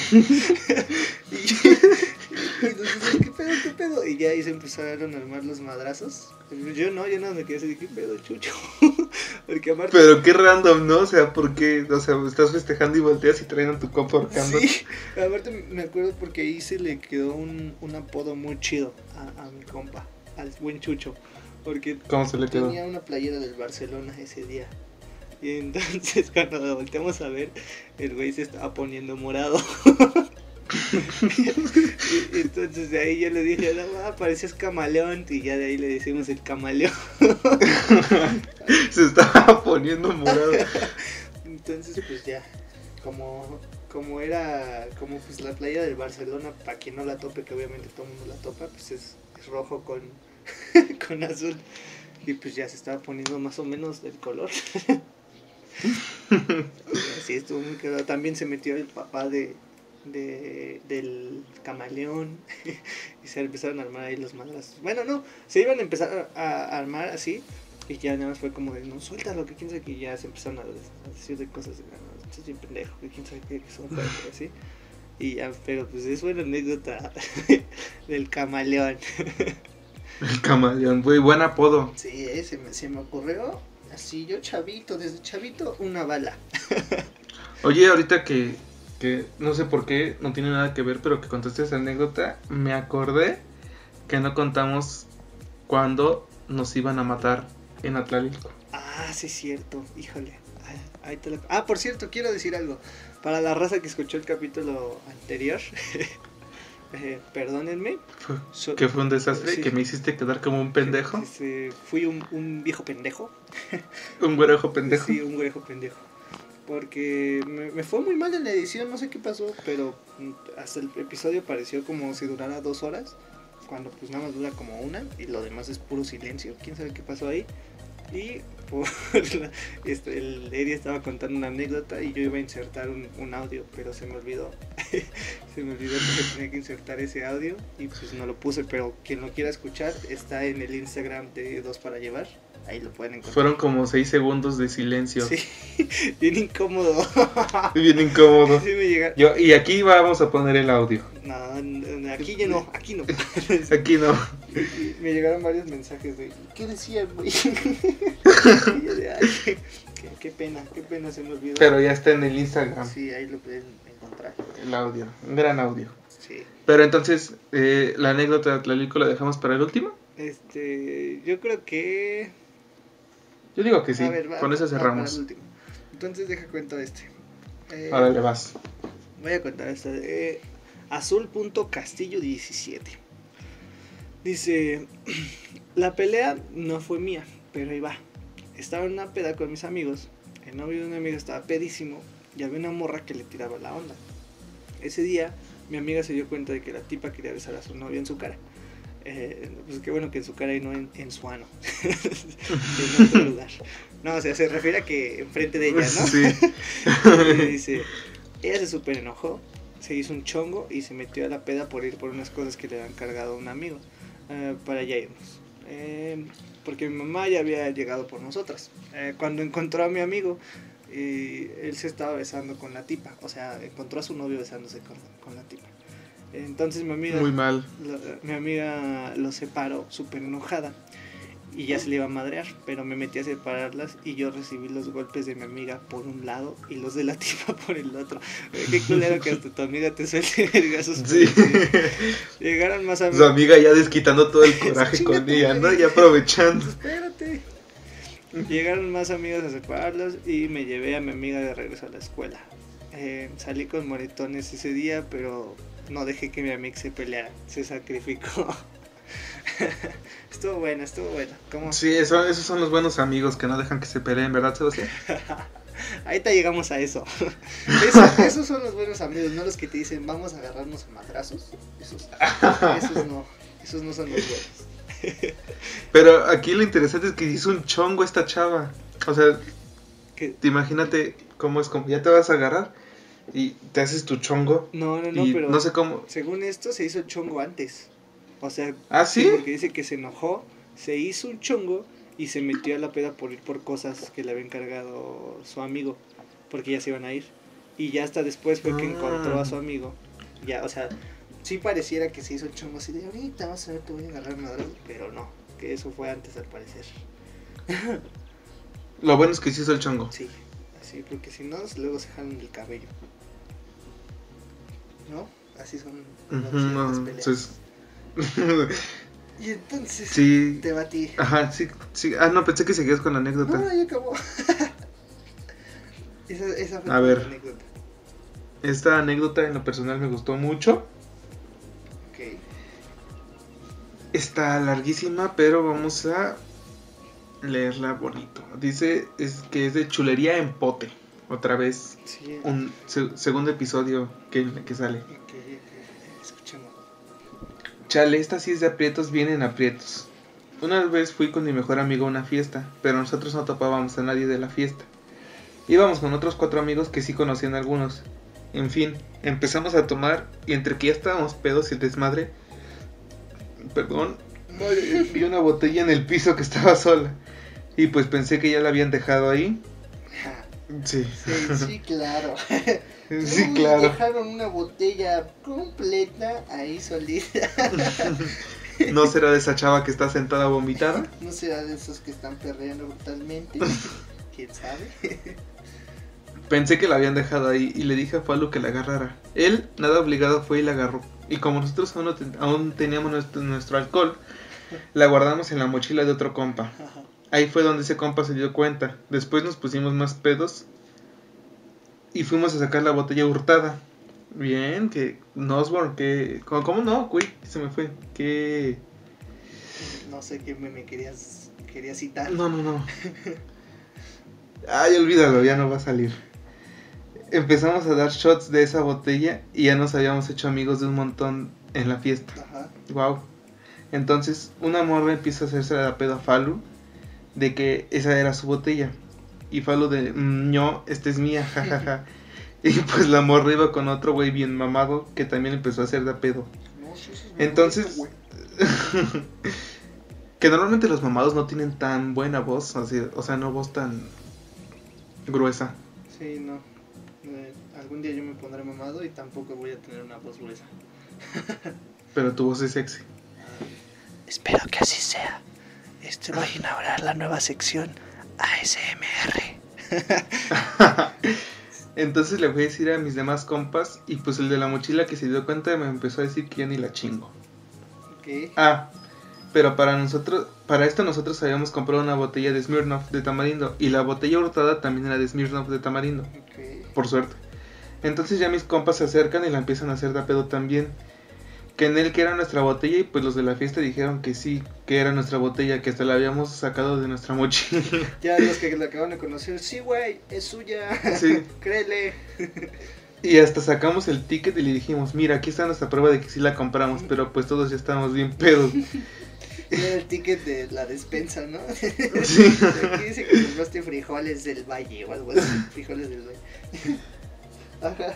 y, y nosotros, ¿qué pedo, qué pedo? Y ya ahí se empezaron a armar los madrazos. Yo no, yo no me quedé así, ¿qué pedo, chucho? Porque aparte... Pero qué random, ¿no? O sea, porque, o sea, estás festejando y volteas y traen a tu compa ahorcando. Sí, aparte me acuerdo porque ahí se le quedó un, un apodo muy chido a, a mi compa, al buen Chucho, porque ¿Cómo se le quedó? tenía una playera del Barcelona ese día. Y entonces cuando volteamos a ver, el güey se estaba poniendo morado. Y entonces de ahí yo le dije, no, ah, pareces camaleón. Y ya de ahí le decimos el camaleón. Se estaba poniendo morado. Entonces pues ya, como, como era, como pues la playa del Barcelona, para quien no la tope, que obviamente todo el mundo la topa, pues es, es rojo con, con azul. Y pues ya se estaba poniendo más o menos del color. Así estuvo muy claro. También se metió el papá de, de del camaleón y se empezaron a armar ahí los madrazos. Bueno, no, se iban a empezar a, a armar así y ya nada más fue como de no suéltalo, que quién sabe que ya se empezaron a, a decir de cosas de no, bien pendejo, que quién sabe qué, que son así. Y ya, pero pues es una anécdota del camaleón. El camaleón, muy buen apodo. Sí, eh, se me, se me ocurrió así yo chavito, desde chavito, una bala. Oye, ahorita que, que no sé por qué, no tiene nada que ver, pero que contaste esa anécdota, me acordé que no contamos cuando nos iban a matar en Atlalilco. Ah, sí, es cierto. Híjole. Ay, ahí te lo- Ah, por cierto, quiero decir algo. Para la raza que escuchó el capítulo anterior, eh, perdónenme. So- Que fue un desastre, Sí. que me hiciste quedar como un pendejo, fui un, un viejo pendejo. un güerejo pendejo. Sí, un güerejo pendejo. Porque me, me fue muy mal en la edición, no sé qué pasó, pero mm, hasta el episodio pareció como si durara dos horas, cuando pues nada más dura como una y lo demás es puro silencio. ¿Quién sabe qué pasó ahí? Y por la- este, el Eddie estaba contando una anécdota y yo iba a insertar un, un audio, pero se me olvidó. se me olvidó que se tenía que insertar ese audio y pues no lo puse, pero quien lo quiera escuchar está en el Instagram de Dos para Llevar. Ahí lo pueden encontrar. Fueron como seis segundos de silencio. Sí, bien incómodo. Bien incómodo. Sí me llega- Yo, y aquí vamos a poner el audio. No, no, aquí ya no, aquí no. Aquí no. Me llegaron varios mensajes de ¿qué decían, güey? Yo de, "Ay, qué, qué pena, qué pena se me olvidó. Pero ya está en el Instagram Sí, ahí lo pueden encontrar. el audio. Un gran audio. Sí. Pero entonces, eh, la anécdota de Atlalico la dejamos para el último. Este, yo creo que Yo digo que sí. A ver, va- Con eso cerramos. Entonces deja cuento este. Eh, Ahora le vas. Voy a contar esta de azul.castillo17. Dice, la pelea no fue mía, Pero ahí va. Estaba en una peda con mis amigos. El novio de un amigo estaba pedísimo. Y había una morra que le tiraba la onda. Ese día, mi amiga se dio cuenta de que la tipa quería besar a su novio en su cara. Eh, pues qué bueno que en su cara y no en, en su ano. en otro lugar. No, o sea, se refiere a que enfrente de ella, ¿no? Sí. Y dice, ella se súper enojó, se hizo un chongo y se metió a la peda por ir por unas cosas que le habían cargado a un amigo. eh, para allá irnos. Eh, porque mi mamá ya había llegado por nosotras. Cuando encontró a mi amigo, él se estaba besando con la tipa. O sea, encontró a su novio besándose con, con la tipa. Entonces mi amiga, Muy mal. mi amiga lo separó súper enojada y ya se le iba a madrear, pero me metí a separarlas y yo recibí los golpes de mi amiga por un lado y los de la tipa por el otro. Qué culero que hasta tu amiga te suelte vergazos. Sí. Llegaron más Su amigos. amiga ya desquitando todo el coraje con ella, ¿no? Y aprovechando. Espérate. Llegaron más amigos a separarlos y me llevé a mi amiga de regreso a la escuela. Eh, salí con moretones ese día, pero no dejé que mi amiga se peleara. Se sacrificó. estuvo bueno, estuvo bueno. ¿Cómo? Sí, eso- esos son los buenos amigos que no dejan que se peleen, ¿verdad, Sebastián? Ahorita llegamos a eso. Esos, esos son los buenos amigos, no los que te dicen vamos a agarrarnos a madrazos. Esos, esos no, esos no son los buenos. Pero aquí lo interesante es que hizo un chongo esta chava. O sea, te imagínate cómo es como ya te vas a agarrar y te haces tu chongo No, no, no, y pero no sé cómo. según esto se hizo chongo antes. O sea, ¿Ah, sí? porque dice que se enojó, se hizo un chongo y se metió a la peda por ir por cosas que le había encargado su amigo, porque ya se iban a ir. Y ya hasta después fue que Ah. encontró a su amigo. Ya, o sea, sí pareciera que se hizo el chongo así de ahorita vas a ver, te voy a agarrar madrazos", pero no, que eso fue antes al parecer. Lo bueno es que se hizo el chongo. Sí, así, porque si no, luego se jalan el cabello. ¿No? Así son las las peleas. entonces- Y entonces, sí. te batí. Ajá, sí, sí. Ah, no, pensé que seguías con la anécdota. No, ya acabó. esa, esa fue A ver. la anécdota. Esta anécdota en lo personal me gustó mucho. Ok. Está larguísima, pero vamos a leerla bonito. Dice es que es de chulería en pote. Otra vez, Sí. un se- segundo episodio que, que sale. Escuchemos. Chale, esta sí es de aprietos, vienen aprietos. Una vez fui con mi mejor amigo a una fiesta, pero nosotros no topábamos a nadie de la fiesta. Íbamos con otros cuatro amigos que sí conocían a algunos. En fin, empezamos a tomar y entre que ya estábamos pedos y el desmadre, perdón, vi una botella en el piso que estaba sola. Y pues pensé que ya la habían dejado ahí. Sí, Sí, sí, claro. sí, claro. Dejaron una botella completa ahí solita. ¿No será de esa chava que está sentada vomitada? No será de esos que están perreando brutalmente. ¿Quién sabe? Pensé que la habían dejado ahí y le dije a Falu que la agarrara. Él, nada obligado, fue y la agarró. Y como nosotros aún, no ten- aún teníamos nuestro, nuestro alcohol, la guardamos en la mochila de otro compa. Ahí fue donde ese compa se dio cuenta. Después nos pusimos más pedos y fuimos a sacar la botella hurtada. Bien, que Nosborn, que... ¿Cómo, cómo no? Uy, se me fue. Que... No sé qué me, me querías, querías citar. No, no, no. Ay, olvídalo, ya no va a salir. Empezamos a dar shots de esa botella y ya nos habíamos hecho amigos de un montón en la fiesta. Ajá. Wow. Entonces, una morra empieza a hacerse la pedo a Falu de que esa era su botella. Y Falu de, "Mm, no, esta es mía, jajaja. y pues la morra iba con otro güey bien mamado que también empezó a hacer de pedo. No, sí, sí, Entonces- que normalmente los mamados no tienen tan buena voz, así, o sea, no voz tan gruesa. Sí, no. Eh, algún día yo me pondré mamado y tampoco voy a tener una voz gruesa. Pero tu voz es sexy. Espero que así sea. Este va a inaugurar la nueva sección ASMR. Entonces le voy a decir a mis demás compas y pues el de la mochila que se dio cuenta me empezó a decir que ya ni la chingo. Ah, pero para nosotros, para esto nosotros habíamos comprado una botella de Smirnoff de tamarindo y la botella hurtada también era de Smirnoff de tamarindo, por suerte. Entonces ya mis compas se acercan y la empiezan a hacer de pedo también. Que en él que era nuestra botella y pues los de la fiesta dijeron que sí, que era nuestra botella, que hasta la habíamos sacado de nuestra mochila. Ya los que la acaban de conocer, sí, güey, es suya. Sí. Créele. Y hasta sacamos el ticket y le dijimos, mira, aquí está nuestra prueba de que sí la compramos, pero pues todos ya estábamos bien pedos. Era el ticket de la despensa, ¿no? Sí. Aquí dice que compraste frijoles del valle o algo así. Frijoles del valle. Ajá.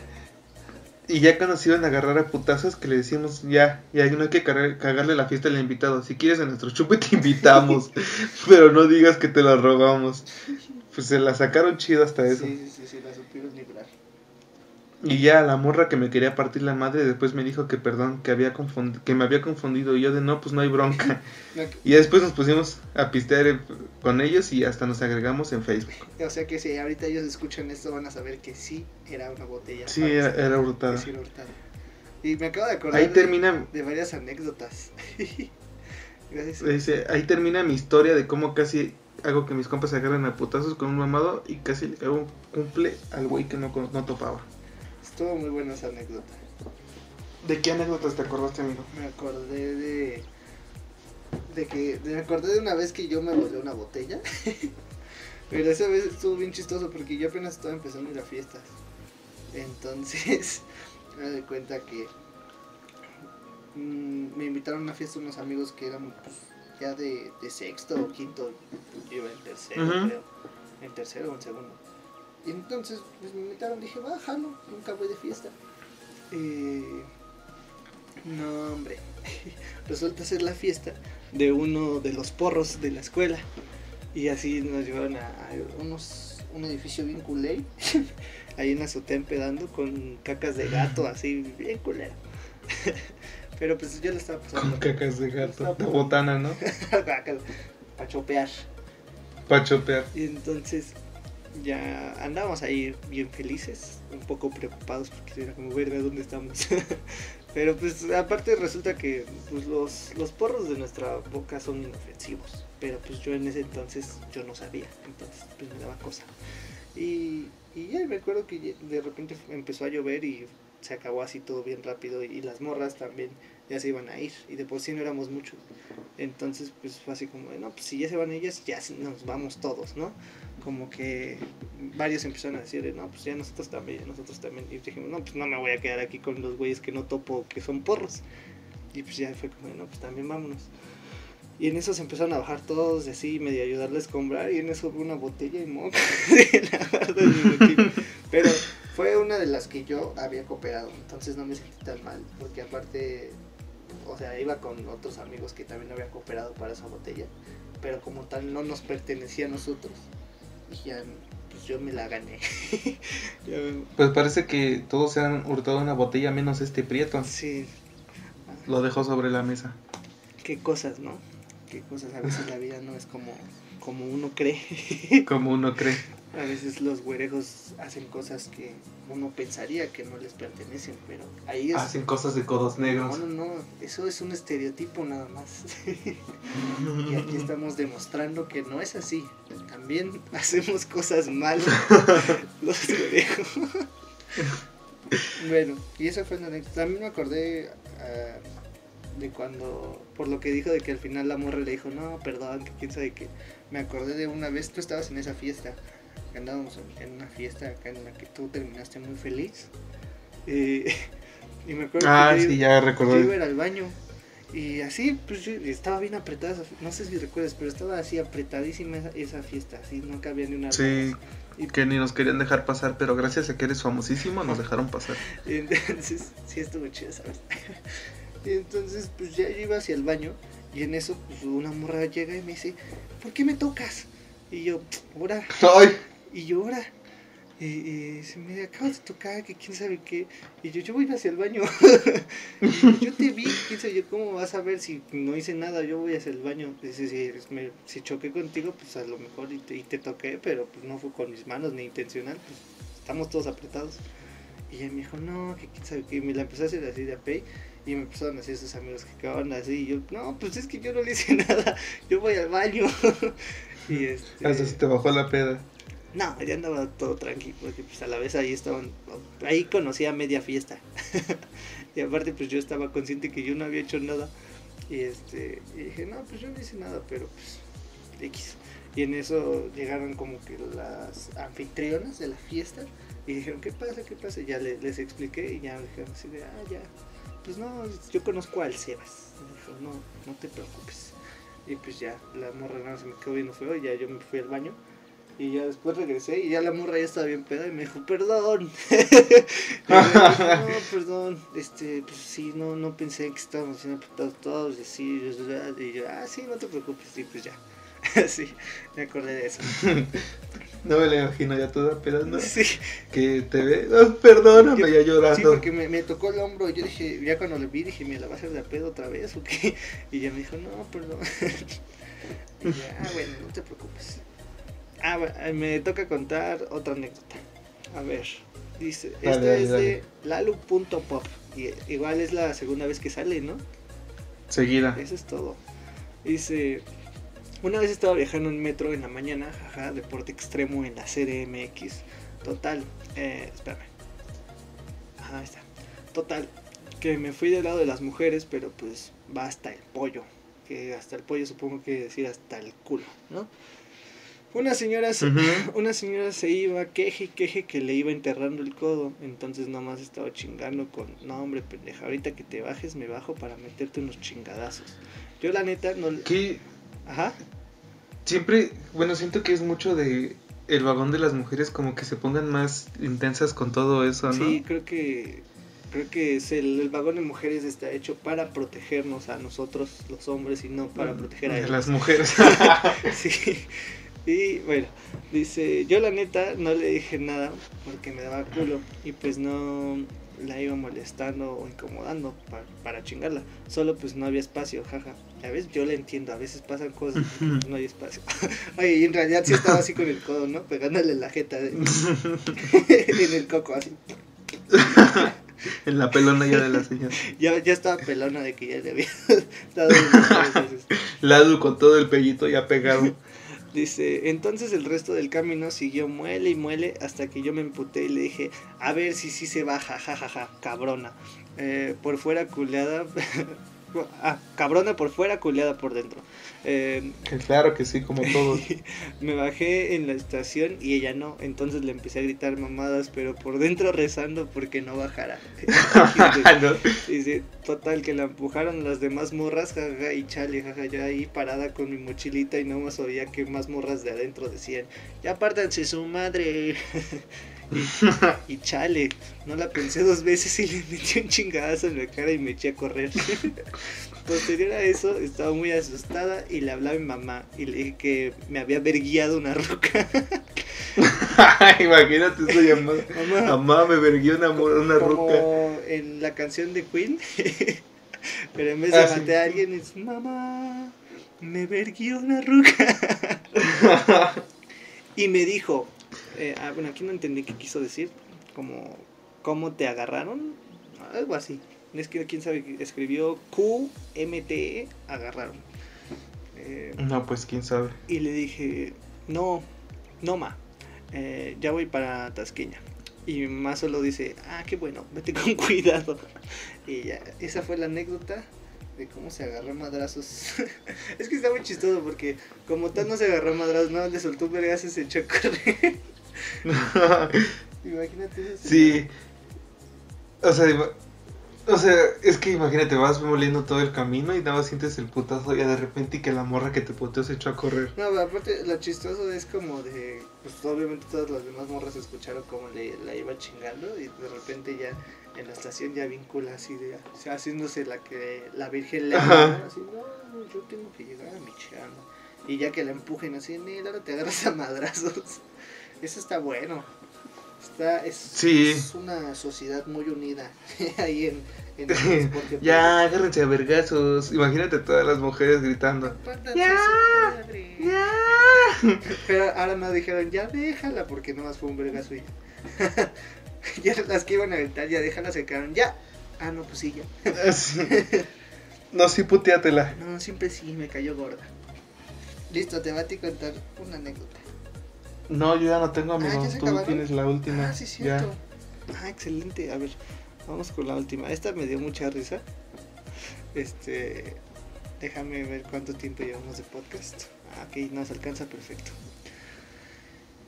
Y ya cuando se iban a agarrar a putazos, que le decimos, ya, ya no hay que cagar- cagarle la fiesta al invitado. Si quieres en nuestro chupe te invitamos, pero no digas que te la robamos. Pues se la sacaron chido hasta eso. Sí, sí, sí, la. Y ya la morra que me quería partir la madre después me dijo que perdón, que había que me había confundido. Y yo de no, pues no hay bronca. Y después nos pusimos a pistear con ellos y hasta nos agregamos en Facebook. O sea que si ahorita ellos escuchan esto van a saber que sí era una botella. Sí, era, era hurtada. sí era hurtada. Y me acabo de acordar Ahí de- termina, de varias anécdotas. Gracias. dice, ahí termina mi historia de cómo casi hago que mis compas se agarren a putazos con un mamado y casi le hago un cumple al güey que no, no topaba. Estuvo muy buena esa anécdota. ¿De qué anécdotas te acordaste, amigo? Me acordé de. De que. de- me acordé de una vez que yo me volé una botella. Pero esa vez estuvo bien chistoso porque yo apenas estaba empezando a ir a fiestas. Entonces, me doy cuenta que. mm, me invitaron a una fiesta unos amigos que eran pues, ya de, de sexto o quinto. Yo iba en tercero, creo. En tercero o en segundo. Y entonces pues, me invitaron, dije, va, jalo, nunca voy de fiesta. Eh, no, hombre. Resulta ser la fiesta de uno de los porros de la escuela. Y así nos llevaron a, a unos, un edificio bien culé. Ahí en la azotea empedando con cacas de gato, así, bien culero. Pero pues yo le estaba pasando. Con cacas de gato, de botana, ¿no? para chopear. Pa' chopear. Y entonces ya andábamos ahí bien felices, un poco preocupados porque era como, verga, ¿dónde estamos? Pero pues aparte resulta que pues, los, los porros de nuestra boca son inofensivos. Pero pues yo en ese entonces yo no sabía, entonces pues me daba cosa. Y, y ya me acuerdo que de repente empezó a llover y se acabó así todo bien rápido y las morras también ya se iban a ir y de por sí no éramos muchos. Entonces pues fue así como, no, pues si ya se van ellas, ya nos vamos todos, ¿no? Como que varios empezaron a decir, no, pues ya nosotros también, nosotros también. Y dijimos, no, pues no me voy a quedar aquí con los güeyes que no topo, que son porros. Y pues ya fue como, de, no, pues también vámonos. Y en eso se empezaron a bajar todos y así, medio ayudarles a comprar. Y en eso vi una botella y moca. la mi mochila. Pero fue una de las que yo había cooperado. Entonces no me sentí tan mal. Porque aparte, o sea, iba con otros amigos que también habían cooperado para esa botella. Pero como tal no nos pertenecía a nosotros. Y ya, pues yo me la gané. Pues parece que todos se han hurtado una botella menos este prieto. sí, Lo dejó sobre la mesa. qué cosas, ¿no? Qué cosas. A veces la vida no es como, como uno cree. Como uno cree. A veces los güerejos hacen cosas que uno pensaría que no les pertenecen, pero ahí es... Hacen cosas de codos No, negros. no, no, eso es un estereotipo nada más. y aquí estamos demostrando que no es así. También hacemos cosas mal los güerejos. bueno, y eso fue una anécdota. También me acordé ah, de cuando, por lo que dijo de que al final la morra le dijo, no, perdón, que quién sabe qué. Me acordé de una vez, tú estabas en esa fiesta, andábamos en, una fiesta acá en la que tú terminaste muy feliz. Eh, y me acuerdo Ah, que yo- yo iba a recordé. ir al baño y así, pues yo estaba bien apretada, no sé si recuerdas, pero estaba así apretadísima esa, esa fiesta, así no cabía ni una Sí, Y que ni nos querían dejar pasar, pero gracias a que eres famosísimo nos dejaron pasar. Entonces, sí estuvo chido, ¿sabes? Y entonces, pues ya yo iba hacia el baño y en eso, pues una morra llega y me dice, ¿por qué me tocas? Y yo, ahora, ¡Ay! Y ahora. Y, se me acabas de tocar, que quién sabe qué. Y yo, yo voy hacia el baño. Yo te vi, quién sabe yo, ¿cómo vas a ver si no hice nada? Yo voy hacia el baño. Dice, si, me- si choqué contigo, pues a lo mejor y te, y te toqué, pero pues no fue con mis manos ni intencional. Pues estamos todos apretados. Y ella me dijo, no, que quién sabe qué. Y me la empezó a hacer así de apey. Y me empezaron a decir sus amigos que acababan así. Y yo, no, pues es que yo no le hice nada. Yo voy al baño. y este. Hasta se te bajó la peda. No, ya andaba todo tranquilo, porque pues a la vez ahí estaban, ahí conocía media fiesta. y aparte pues yo estaba consciente que yo no había hecho nada. Y este, y dije, no, pues yo no hice nada, pero pues X. Y en eso llegaron como que las anfitrionas de la fiesta y dijeron, ¿qué pasa? ¿Qué pasa? Y ya les, les expliqué y ya me dijeron así de, ah, ya, pues no, yo conozco al Sebas. Y me dijo, no, no te preocupes. Y pues ya, la morra nada se me quedó viendo feo y ya yo me fui al baño. Y ya después regresé y ya la morra ya estaba bien peda y me dijo, perdón. Y yo, no, perdón, este, pues sí, no, no pensé que estábamos haciendo putados todos y así. Y yo, ah, sí, no te preocupes, y pues ya. sí, me acordé de eso. No me lo imagino ya toda pedando. Sí, Que te ve, "Ah, perdóname, Yo- ya sí, llorando. porque me, me tocó el hombro y yo dije, ya cuando le vi, dije, ¿me la va a hacer de pedo otra vez o qué? Y ella me dijo, no, perdón. Y ya, ah, bueno, no te preocupes. Ah, eh, me toca contar otra anécdota. A ver, dice, Dale, esta dale, es dale. de lalu.pop. Igual es la segunda vez que sale, ¿no? Seguida. Eso es todo. Dice, una vez estaba viajando en metro en la mañana, jaja, deporte extremo en la CDMX. Total, eh, espérame. Ajá, ahí está. Total, que me fui del lado de las mujeres, pero pues va hasta el pollo. Que hasta el pollo supongo que decir hasta el culo, ¿no? Una señora, se, una señora se iba queje y queje que le iba enterrando el codo. Entonces nomás estaba chingando con, no hombre pendeja, ahorita que te bajes me bajo para meterte unos chingadazos. Yo la neta no... Que Ajá. siempre, bueno, siento que es mucho de el vagón de las mujeres como que se pongan más intensas con todo eso, ¿no? Sí, creo que creo que es el, el vagón de mujeres está hecho para protegernos a nosotros los hombres y no para proteger a A las mujeres. Sí. Y bueno, dice, yo la neta no le dije nada porque me daba culo y pues no la iba molestando o incomodando pa- para chingarla. Solo pues no había espacio, jaja. A veces yo la entiendo, a veces pasan cosas y pues, no hay espacio. Oye, y en realidad sí estaba así con el codo, ¿no? Pegándole la jeta de- en el coco así. en la pelona ya de la señora. Ya, ya estaba pelona de que ya le había dado. Ladu con todo el pellito ya pegado. Dice, entonces el resto del camino siguió muele y muele hasta que yo me emputé y le dije, a ver si sí se baja, jajaja, cabrona. Eh, por fuera culeada, ah, cabrona por fuera, culeada por dentro. Eh, Que claro que sí, como todos. me bajé en la estación y ella no, entonces le empecé a gritar mamadas, pero por dentro rezando porque no bajara. ¿No? Dice, total, que la empujaron las demás morras, jaja, y chale, jaja, yo ahí parada con mi mochilita y no más oía que más morras de adentro decían, ya pártanse su madre. y, chale, no la pensé dos veces y le metí un chingadazo en la cara y me eché a correr. Posterior a eso, estaba muy asustada y le hablaba a mi mamá y le dije que me había verguiado una roca. Imagínate esa llamada. mamá, Mamá me verguió una, una como en la canción de Queen. Pero en vez de Ah, sí. matar a alguien es mamá, me verguió una ruca. y me dijo, eh, ah, bueno, aquí no entendí qué quiso decir, como cómo te agarraron, algo así. Es que quién sabe, escribió QMT, E, agarraron. Eh, No, pues quién sabe. y le dije, no, no ma, eh, ya voy para Tasqueña. Y mi mamá solo dice, ah, qué bueno, vete con cuidado. Y ya, esa fue la anécdota de cómo se agarró madrazos. es que está muy chistoso porque como tal no se agarró madrazos, no, le soltó un vergazo y se echó a correr. Imagínate eso. sí. O sea, o sea, es que imagínate, vas moliendo todo el camino y nada más sientes el putazo ya de repente y que la morra que te puteó se echó a correr. No, pero aparte lo chistoso es como de, pues obviamente todas las demás morras escucharon cómo le, la iba chingando y de repente ya en la estación ya vincula así de, o sea, haciéndose la que la virgen le así, no, yo tengo que llegar a mi chamba. Y ya que la empujen así, mira, ahora te agarras a madrazos. Eso está bueno. Está, es, Sí. es una sociedad muy unida ahí en, en el ya, agárrense a vergazos. Imagínate todas las mujeres gritando. Ya. ¡Ya! Pero ahora no dijeron, ya déjala, porque nomás fue un vergazo y ya. las que iban a gritar, ya déjala, se quedaron, ya. Ah, no, pues sí, ya. No, sí, puteatela. No, siempre sí, me cayó gorda. Listo, te va a ti contar una anécdota. No, yo ya no tengo, Ah, amigo. ¿ya se Tú acabaron? tienes la última. Ah, sí, ya. cierto. Ah, excelente. A ver, vamos con la última. Esta me dio mucha risa. Este, déjame ver cuánto tiempo llevamos de podcast. Ah, ok, nos alcanza perfecto.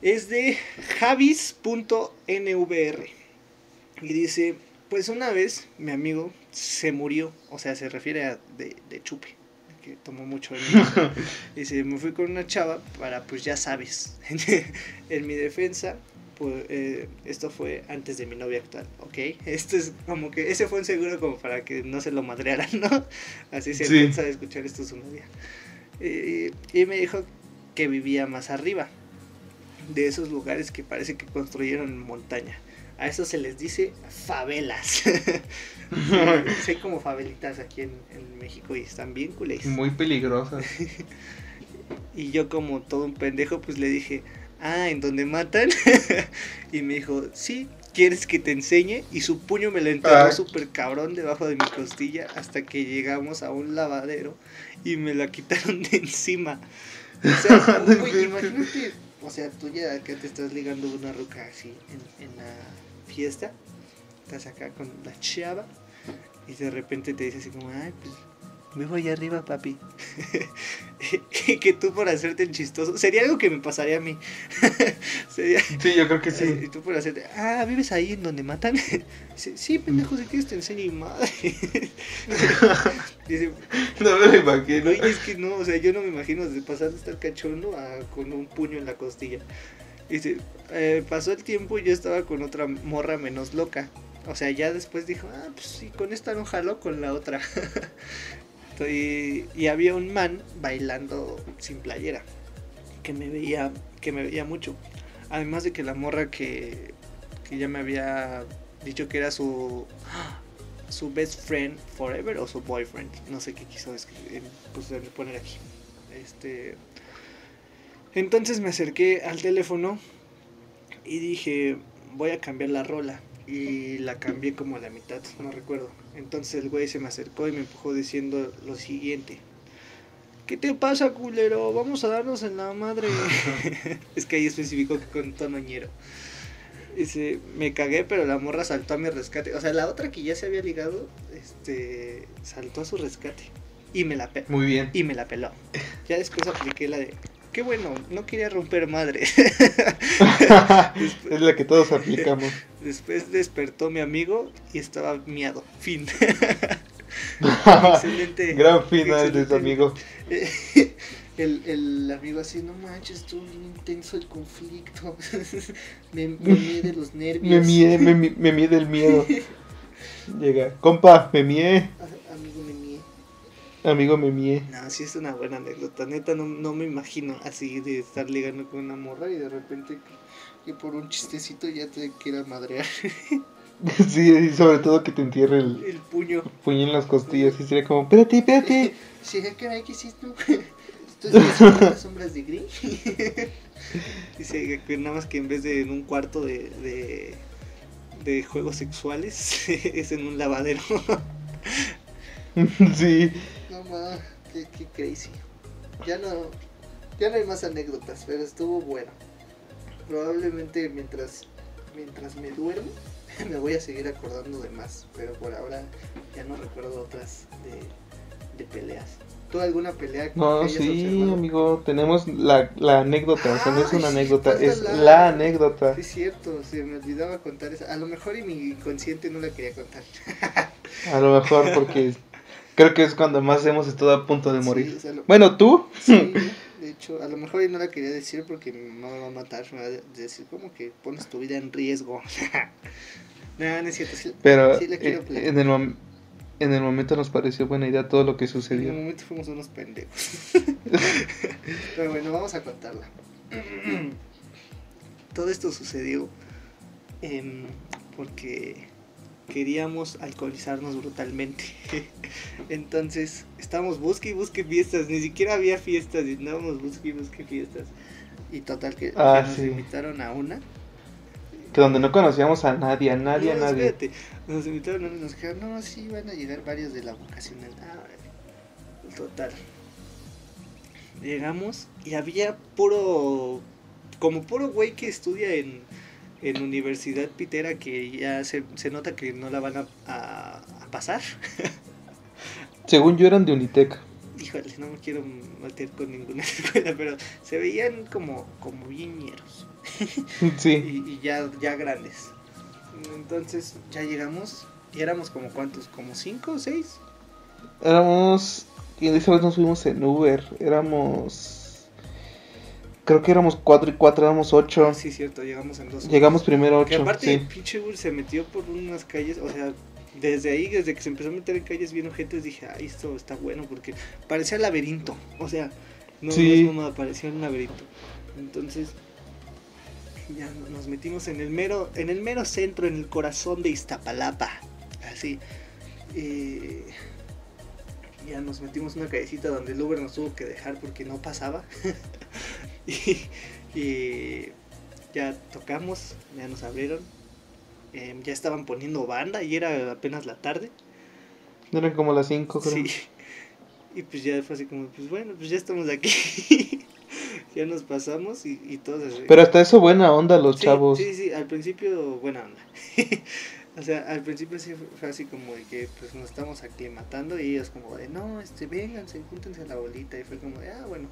Es de javis.nvr. Y dice, pues una vez mi amigo se murió, o sea, se refiere a de, de chupe, que tomó mucho. Dice, me fui con una chava para, pues ya sabes, en mi defensa, pues eh, esto fue antes de mi novia actual, ¿ok? Esto es como que, ese fue un seguro como para que no se lo madrearan, ¿no? Así se Sí. piensa de escuchar esto su novia. Eh, y me dijo que vivía más arriba, de esos lugares que parece que construyeron en montaña. A eso se les dice favelas. Hay como favelitas aquí en, en México y están bien culés. Muy peligrosas. Y yo como todo un pendejo, pues le dije, ah, ¿en donde matan? y me dijo, sí, ¿quieres que te enseñe? Y su puño me lo enterró súper cabrón debajo de mi costilla hasta que llegamos a un lavadero y me la quitaron de encima. O sea, güey, imagínate, o sea, tú ya que te estás ligando una ruca así en, en la fiesta, estás acá con la chava y de repente te dice así como, ay, pues vivo allá arriba, papi. y que tú por hacerte el chistoso, sería algo que me pasaría a mí. sería, Sí, yo creo que y sí. tú por hacerte, ah, ¿vives ahí en donde matan? Dice, sí, pendejo, si quieres te enseño y madre. Dice, No me lo imagino. Oye, es que no, o sea, yo no me imagino de pasar de estar cachondo a con un puño en la costilla. Dice, eh, pasó el tiempo y yo estaba con otra morra menos loca. O sea, ya después dijo, ah, pues sí, con esta no jaló, con la otra. y, había un man bailando sin playera, que me veía, que me veía mucho. Además de que la morra que, que ya me había dicho que era su su best friend forever o su boyfriend, no sé qué quiso escribir, pues, poner aquí. Este, entonces me acerqué al teléfono y dije, voy a cambiar la rola. Y la cambié como a la mitad, no recuerdo. Entonces el güey se me acercó y me empujó diciendo lo siguiente. ¿Qué te pasa, culero? Vamos a darnos en la madre. es que ahí especificó que con tono ñero. Dice, me cagué, pero la morra saltó a mi rescate. O sea, la otra que ya se había ligado, este, saltó a su rescate. Y me la, pe- Muy bien. y me la peló. Ya después apliqué la de, qué bueno, no quería romper madre. es la que todos aplicamos. Después despertó mi amigo y estaba miado. Fin. excelente. Gran final de amigo. El, el amigo así, no manches, estuvo bien intenso el conflicto. me, me mié de los nervios. Me mié, me, me mié del miedo. Llega, compa, me mié. Amigo, me mié. No, sí es una buena anécdota. Neta, no, no me imagino así de estar ligando con una morra y de repente que, que por un chistecito ya te quiera madrear Sí, y sobre todo que te entierre el el puño. puño en las costillas. Y sería como, espérate, espérate. Sí, caray, ¿qué hiciste haciendo las sombras de Green. Dice que nada más que en vez de en un cuarto de, de, de juegos sexuales, es en un lavadero. Sí. Ma, qué, qué crazy. Ya no, ya no hay más anécdotas, pero estuvo bueno. Probablemente mientras, mientras me duermo, me voy a seguir acordando de más, pero por ahora ya no recuerdo otras de, de peleas. ¿Tú alguna pelea que No, hayas sí, observado? amigo. Tenemos la, la anécdota. O sea, no es una sí, anécdota, es la- la anécdota. Sí, es cierto, se me olvidaba contar esa. A lo mejor y mi inconsciente no la quería contar. A lo mejor porque creo que es cuando más hemos estado a punto de Sí, morir. o sea, lo- Bueno, tú. Sí, de hecho, a lo mejor y no la quería decir porque mi mamá me va a matar. Me va a decir, como que pones tu vida en riesgo? no, no es cierto. Sí, Pero Sí, la quiero eh, en, el en el momento nos pareció buena idea todo lo que en un sucedió. momento fuimos unos pendejos. Pero bueno, vamos a contarla. Todo esto sucedió em, porque queríamos alcoholizarnos brutalmente. Entonces, estábamos busque y busque fiestas, ni siquiera había fiestas, y andábamos busque y busque fiestas. Y total que, Ah, nos sí. invitaron a una. Que donde no conocíamos a nadie, a nadie, a nadie. espérate. Nos invitaron a una y nos dijeron, no, sí, van a llegar varios de la vocacional. Ah, total. Llegamos y había puro como puro güey que estudia en, en Universidad Pitera que ya se, se nota que no la van a, a, a pasar. Según yo eran de Unitec. Híjole, no me quiero meter con ninguna escuela, pero se veían como, como bien ñeros. Sí. y, y ya, ya grandes. Entonces ya llegamos y éramos como cuántos, como cinco o seis. Éramos. Y esa vez nos fuimos en Uber. Éramos. Creo que éramos cuatro y cuatro, éramos ocho. Ah, sí, cierto, llegamos en dos. Llegamos primero Que ocho. aparte, Sí. pinche Uber se metió por unas calles, o sea, desde ahí, desde que se empezó a meter en calles bien ojetes, dije, ay, esto está bueno, porque parecía laberinto, o sea, no, Sí. no es mamada, parecía un laberinto. Entonces, ya no- nos metimos en el mero, en el mero centro, en el corazón de Iztapalapa, así. eh, ya nos metimos en una callecita donde el Uber nos tuvo que dejar porque no pasaba. y, y ya tocamos, ya nos abrieron. eh, ya estaban poniendo banda y era apenas la tarde. Eran como las cinco, creo. Sí. Y pues ya fue así como, pues bueno, pues ya estamos aquí. ya nos pasamos y, y todos así. Pero hasta eso buena onda los Sí, chavos. Sí, sí, al principio buena onda. o sea, al principio sí fue- fue así como de que pues nos estamos aclimatando y ellos como de, no, este, vénganse, júntense a la bolita. Y fue como de, ah, bueno.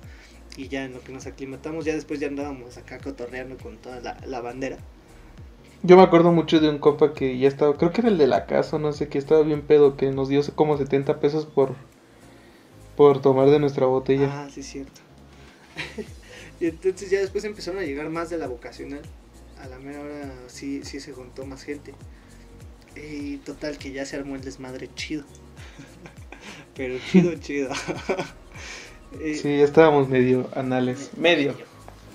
Y ya en lo que nos aclimatamos, ya después ya andábamos acá cotorreando con toda la, la bandera. Yo me acuerdo mucho de un compa que ya estaba, creo que era el de la casa, no sé, que estaba bien pedo, que nos dio como 70 pesos por por tomar de nuestra botella. Ah, sí, cierto. y entonces ya después empezaron a llegar más de la vocacional. A la mera hora sí, sí se juntó más gente. Y total que ya se armó el desmadre chido. Pero chido, chido. Eh, Sí, ya estábamos medio anales. Medio.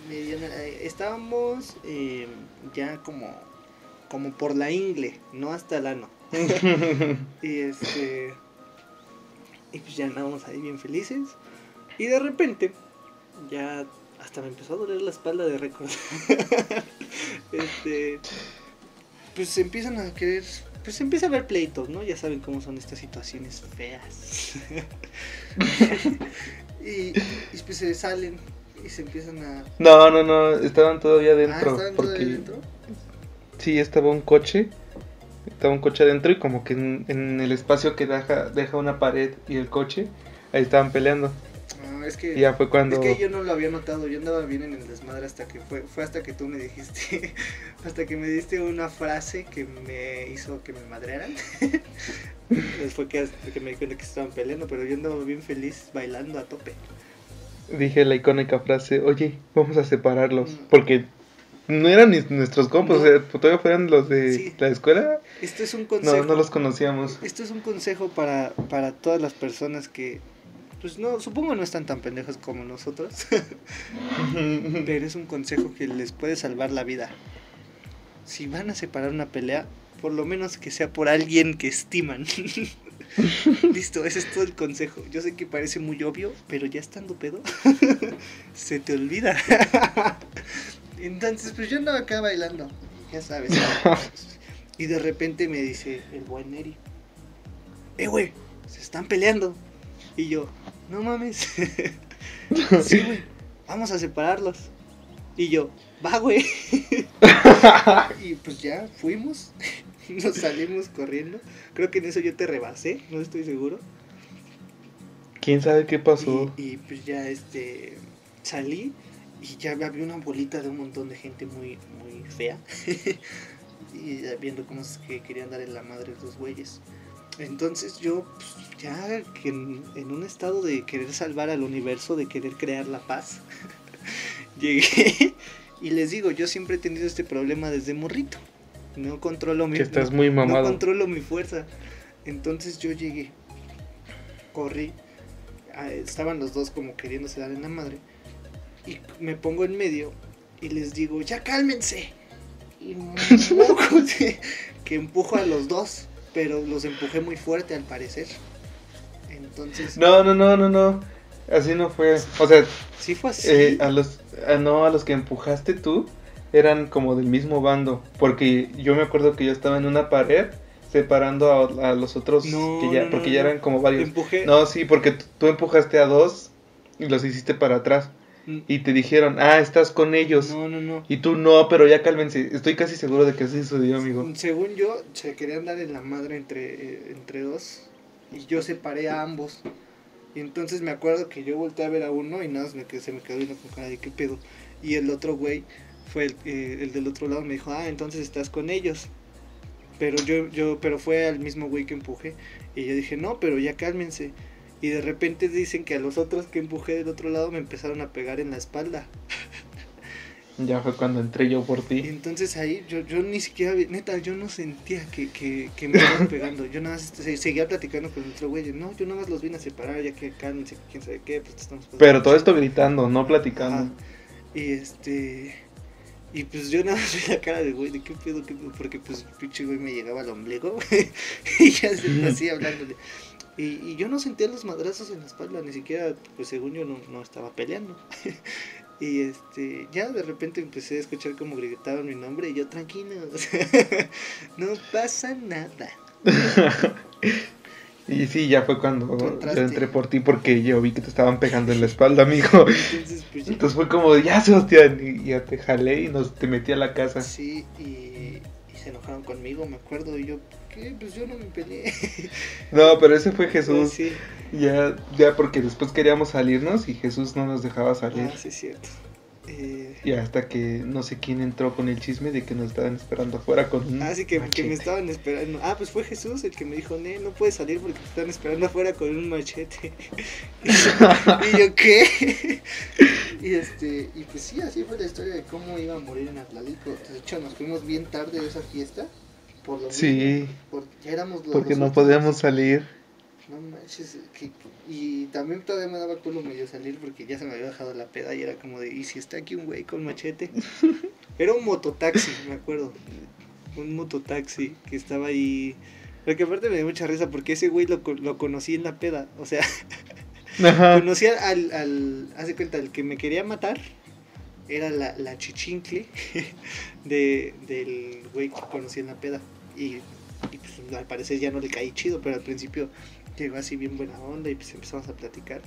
medio- eh, estábamos eh, ya como, como por la ingle, no hasta el ano. Y este. Y pues ya andábamos ahí bien felices. Y de repente, ya hasta me empezó a doler la espalda de recordar. este. Pues se empiezan a querer. Pues se empieza a ver pleitos, ¿no? Ya saben cómo son estas situaciones feas. y, y pues se salen y se empiezan a. No, no, no, estaban todavía ah, adentro. ¿estaban porque todavía dentro? sí, estaba un coche. Estaba un coche adentro y como que en, en el espacio que deja, deja una pared y el coche, ahí estaban peleando. Es que. Ya fue cuando... Es que yo no lo había notado, yo andaba bien en el desmadre hasta que fue, fue hasta que tú me dijiste, hasta que me diste una frase que me hizo que me madrearan. Pues fue que, que me di cuenta que estaban peleando, pero yo andaba bien feliz bailando a tope. Dije la icónica frase, oye, vamos a separarlos. Mm. Porque no eran ni nuestros compas, No. o sea, todavía fueran los de Sí. la escuela. Esto es un consejo. No, no los conocíamos. Esto es un consejo para, para todas las personas que, pues no, supongo no están tan pendejos como nosotros, pero es un consejo que les puede salvar la vida. Si van a separar una pelea, por lo menos que sea por alguien que estiman. Listo, ese es todo el consejo. Yo sé que parece muy obvio, pero ya estando pedo, se te olvida. Entonces, pues yo andaba acá bailando, ya sabes. Y de repente me dice el buen Neri, eh, güey, se están peleando. Y yo, no mames. sí, güey, vamos a separarlos. Y yo, va, güey. y pues ya fuimos, nos salimos corriendo. Creo que en eso yo te rebasé, no estoy seguro. ¿Quién sabe qué pasó? Y, y, pues ya este salí y ya había una bolita de un montón de gente muy, muy fea. y ya viendo cómo es que querían dar en la madre a los güeyes. Entonces yo pues, ya que en, en un estado de querer salvar al universo, de querer crear la paz, llegué y les digo, yo siempre he tenido este problema desde morrito. No controlo mi Que estás no- muy no mamado. controlo mi fuerza. Entonces yo llegué, corrí, estaban los dos como queriéndose dar en la madre, y me pongo en medio y les digo, ya cálmense. Y que empujo a los dos, pero los empujé muy fuerte al parecer. Entonces, No, no, no, no, no. Así no fue. O sea, sí fue así. eh, a los, a, no, a los que empujaste tú eran como del mismo bando. Porque yo me acuerdo que yo estaba en una pared separando a, a los otros No, que ya, no, porque no, ya eran como varios. empujé. No, sí, porque tú empujaste a dos y los hiciste para atrás. Y te dijeron, ah, estás con ellos. No, no, no. Y tú no, pero ya cálmense. Estoy casi seguro de que así sucedió, amigo. Según yo, se querían dar en la madre entre, eh, entre dos. Y yo separé a ambos. Y entonces me acuerdo que yo volteé a ver a uno y nada, más me quedé, se me quedó viendo con cara de qué pedo. Y el otro güey fue el, eh, el del otro lado, me dijo, ah, entonces estás con ellos. Pero yo, yo, pero fue al mismo güey que empujé. Y yo dije, no, pero ya cálmense. Y de repente dicen que a los otros que empujé del otro lado me empezaron a pegar en la espalda. Ya fue cuando entré yo por ti. entonces ahí yo, yo ni siquiera, vi- neta, yo no sentía que, que, que me estaban pegando. Yo nada más se- seguía platicando con el otro güey. No, yo nada más los vine a separar, ya que cálmense, quién sabe qué, pues estamos Pero todo chido". esto gritando, no platicando. Y este. Y pues yo nada más vi la cara de güey, de qué pedo, qué pedo, porque pues el pinche güey me llegaba al ombligo, y ya se así hablándole. Y, y yo no sentía los madrazos en la espalda, ni siquiera, pues según yo no, no estaba peleando. y este, ya de repente empecé a escuchar como gritaban mi nombre y yo tranquilo, no pasa nada. Y sí, ya fue cuando yo entré por ti porque yo vi que te estaban pegando en la espalda, amigo. Entonces, pues Entonces fue como, ya Sebastián, y ya te jalé y nos te metí a la casa. Sí, y, y se enojaron conmigo, me acuerdo, y yo, ¿qué? Pues yo no me peleé. No, pero ese fue Jesús. Sí, Ya, ya porque después queríamos salirnos y Jesús no nos dejaba salir. ah, sí, es cierto. Eh, Y hasta que no sé quién entró con el chisme de que nos estaban esperando afuera con un ah, sí, que, que me estaban esperando. Ah, pues fue Jesús el que me dijo, ne, no puedes salir porque te están esperando afuera con un machete. y, yo, y yo, ¿qué? y este, y pues sí, así fue la historia de cómo iba a morir en Atlalico. De hecho, nos fuimos bien tarde de esa fiesta. Por lo Sí. mismo, porque ya éramos los Porque no podíamos salir. No manches, que, y también todavía me daba culo medio salir porque ya se me había bajado la peda y era como de, ¿y si está aquí un güey con machete? Era un mototaxi, me acuerdo. Un mototaxi que estaba ahí. Porque aparte me dio mucha risa porque ese güey lo, lo conocí en la peda. O sea, conocí al, al. Haz de cuenta, el que me quería matar era la, la chichincle de, del güey que conocí en la peda. Y, y pues al parecer ya no le caí chido, pero al principio llegó así bien buena onda y pues empezamos a platicar.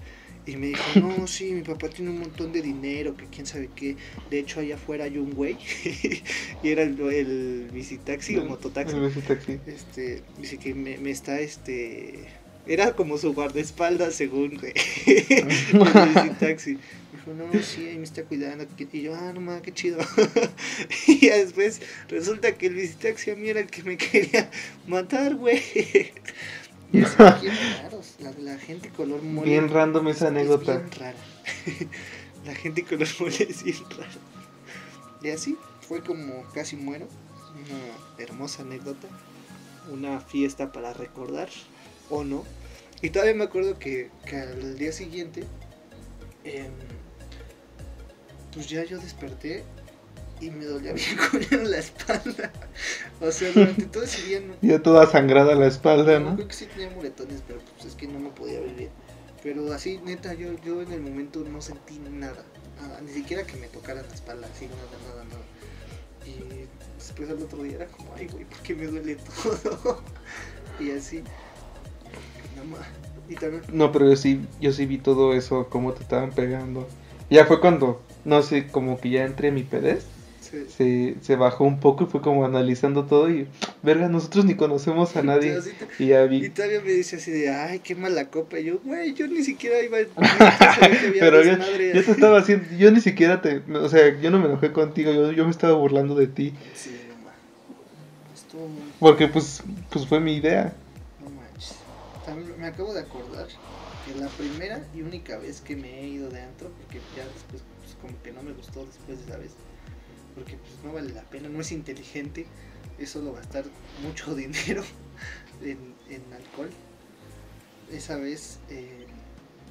Y me dijo, no, sí, mi papá tiene un montón de dinero, que quién sabe qué. De hecho, allá afuera hay un güey. y era el, el visitaxi o mototaxi. El visitaxi. Este, dice que me, me está, este... Era como su guardaespaldas, según, güey. el taxi. Dijo, no, sí, ahí me está cuidando. Y yo, ah, no mames, qué chido. y ya después resulta que el visitaxi a mí era el que me quería matar, güey. Bien raros. La, la gente color mole. Bien random esa es anécdota. bien rara. la gente color mole es bien rara. Y así fue como casi muero. Una hermosa anécdota. Una fiesta para recordar. O no. Y todavía me acuerdo que, que al día siguiente. em, pues ya yo desperté. Y me dolía bien culero la espalda. O sea, durante todo ese día no, Ya toda sangrada la espalda, no, creo que sí tenía moretones, pero pues es que no me podía bien. Pero así, neta, yo, yo en el momento no sentí nada, nada, ni siquiera que me tocaran la espalda, así, nada, nada, nada. Y después al otro día era como, ay, güey, ¿por qué me duele todo? y así, más. Y también, No, pero yo sí, yo sí vi todo eso, cómo te estaban pegando. Ya fue cuando, no sé, como que ya entré en mi pedez, se, se, se bajó un poco y fue como analizando todo y, verga, nosotros ni conocemos a nadie. Y ya y vi. todavía me dice así de, ay, qué mala copa. Y yo, güey, yo ni siquiera iba a Pero yo, yo te estaba haciendo, yo ni siquiera te, o sea, yo no me enojé contigo, yo, yo me estaba burlando de ti, Sí. Estuvo muy porque pues, pues fue mi idea. No manches. También me acabo de acordar que la primera y única vez que me he ido de antro, porque ya después como que no me gustó después de esa vez, porque pues no vale la pena, no es inteligente, es solo gastar mucho dinero en, en alcohol. Esa vez eh,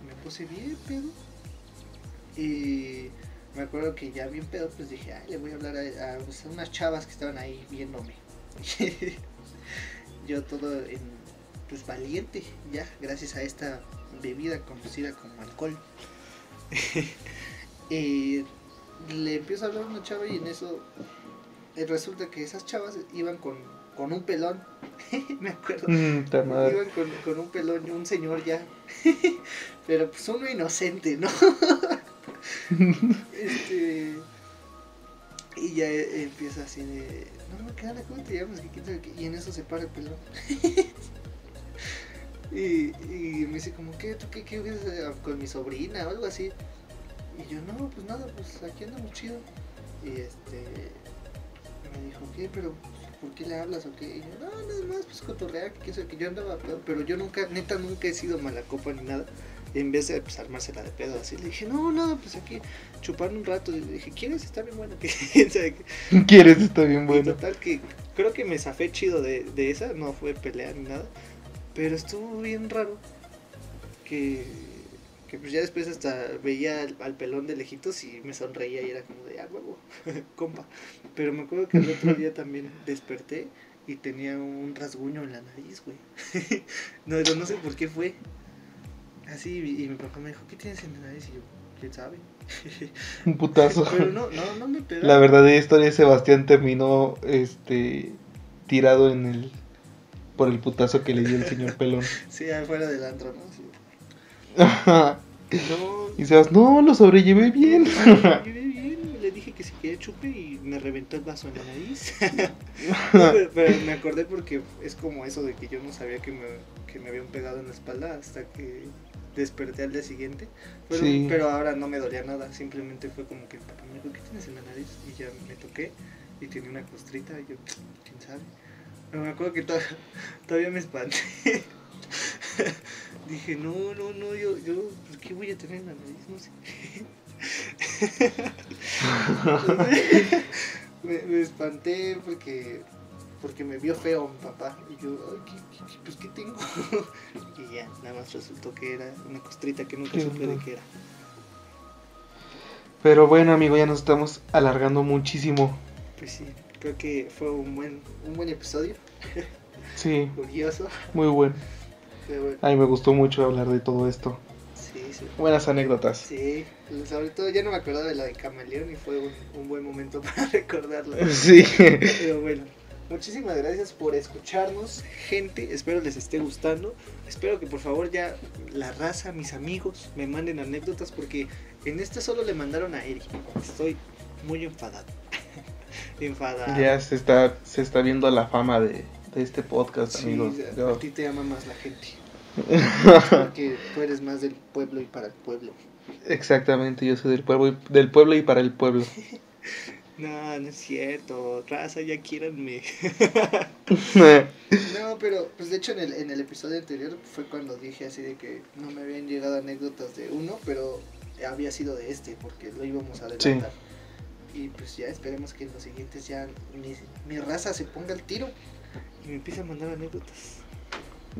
me puse bien pedo y me acuerdo que ya bien pedo pues dije, ay, le voy a hablar a, pues, unas chavas que estaban ahí viéndome. Yo todo en, pues valiente ya, gracias a esta bebida conocida como alcohol. y le empiezo a hablar a una chava y en eso eh, resulta que esas chavas iban con, con un pelón. Me acuerdo. Mm. Iban con, con un pelón, un señor ya. Pero pues uno inocente, ¿no? este. Y ya eh, empieza así de. No, ¿qué onda? ¿Cómo te llamas? Y en eso se para el pelón. y, y me dice, como, ¿qué? ¿Tú qué, a- con mi sobrina o algo así? Y yo, no, pues nada, pues aquí andamos chido. Y este. Me dijo, ¿qué? Pero. ¿Por qué le hablas o qué? Y yo, no, nada más, pues cotorrear, que, que yo andaba pedo, pero yo nunca, neta, nunca he sido mala copa ni nada. Y en vez de pues, armársela de pedo así, le dije, no, nada, pues aquí chupar un rato. Y le dije, ¿quieres? Está bien bueno. ¿Quieres? Está bien Y bueno. total que creo que me zafé chido de, de esa, no fue pelea ni nada. Pero estuvo bien raro. Que, que pues ya después hasta veía al, al pelón de lejitos y me sonreía y era como de, ah, huevo, compa. Pero me acuerdo que el otro día también desperté y tenía un rasguño en la nariz, güey. no, pero no sé por qué fue. Así, y, y mi papá me dijo, ¿qué tienes en la nariz? Y yo, ¿quién sabe? Un putazo. Pero no, no, no me. La verdadera historia de Sebastián terminó este tirado en el por el putazo que le dio el señor pelón. Sí, afuera del antro, ¿no? No, y Sebas, no, lo sobrellevé bien. Yo bien, le dije que si quería chupe y me reventó el vaso en la nariz. No, pero, pero me acordé porque es como eso de que yo no sabía que me, que me habían pegado en la espalda hasta que desperté al día siguiente. Pero, Sí. pero ahora no me dolía nada, simplemente fue como que el papá me dijo, ¿qué tienes en la nariz? Y ya me toqué y tenía una costrita y yo, ¿quién sabe? Pero me acuerdo que to- todavía me espanté. Dije, no, no, no, yo, yo, pues, ¿qué voy a tener en la nariz? No sé. me, me espanté porque porque me vio feo mi papá y yo ay, ¿qué, pues qué tengo y ya nada más resultó que era una costrita que nunca supe de qué era Pero bueno, amigo, ya nos estamos alargando muchísimo. pues sí creo que fue un buen un buen episodio Sí, curioso muy bueno. Pero bueno A mí me gustó mucho hablar de todo esto. sí sí Buenas anécdotas. sí pues, sobre todo ya no me acordaba de la de camaleón y fue un, un buen momento para recordarlo Sí. Pero bueno, muchísimas gracias por escucharnos, gente. Espero les esté gustando. Espero que por favor ya la raza, mis amigos, me manden anécdotas porque en este solo le mandaron a Eric. Estoy muy enfadado. enfadado. Ya se está, se está viendo la fama de, de este podcast, Sí, amigos. a- Yo- a ti te ama más la gente. Porque tú eres más del pueblo y para el pueblo. Exactamente, yo soy del pueblo, y- del pueblo y para el pueblo. No, no es cierto. Raza, ya quieranme. No, pero pues de hecho en el, en el episodio anterior fue cuando dije así de que no me habían llegado anécdotas de uno, pero había sido de este, porque lo íbamos a adelantar. Y pues ya esperemos que en los siguientes ya mi, mi raza se ponga al tiro y me empiece a mandar anécdotas.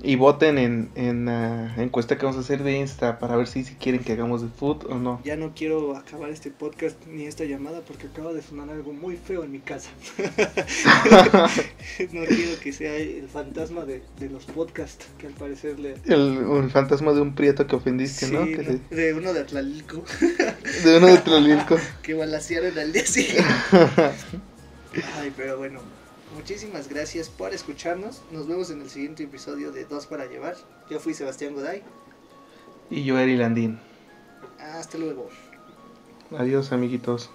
Y voten en, en la encuesta que vamos a hacer de Insta para ver si, si quieren que hagamos de food o no. Ya no quiero acabar este podcast ni esta llamada porque acaba de sonar algo muy feo en mi casa. no quiero que sea el fantasma de, de los podcasts, que al parecer le... El, el fantasma de un prieto que ofendiste, Sí, ¿no? Que no, le- de uno de Atlalilco. de uno de Tlalilco. que balacearon al día siguiente. Ay, pero bueno, muchísimas gracias por escucharnos. Nos vemos en el siguiente episodio de Dos para Llevar. Yo fui Sebastián Goday. y yo, Eri Landín. Hasta luego. Adiós, amiguitos.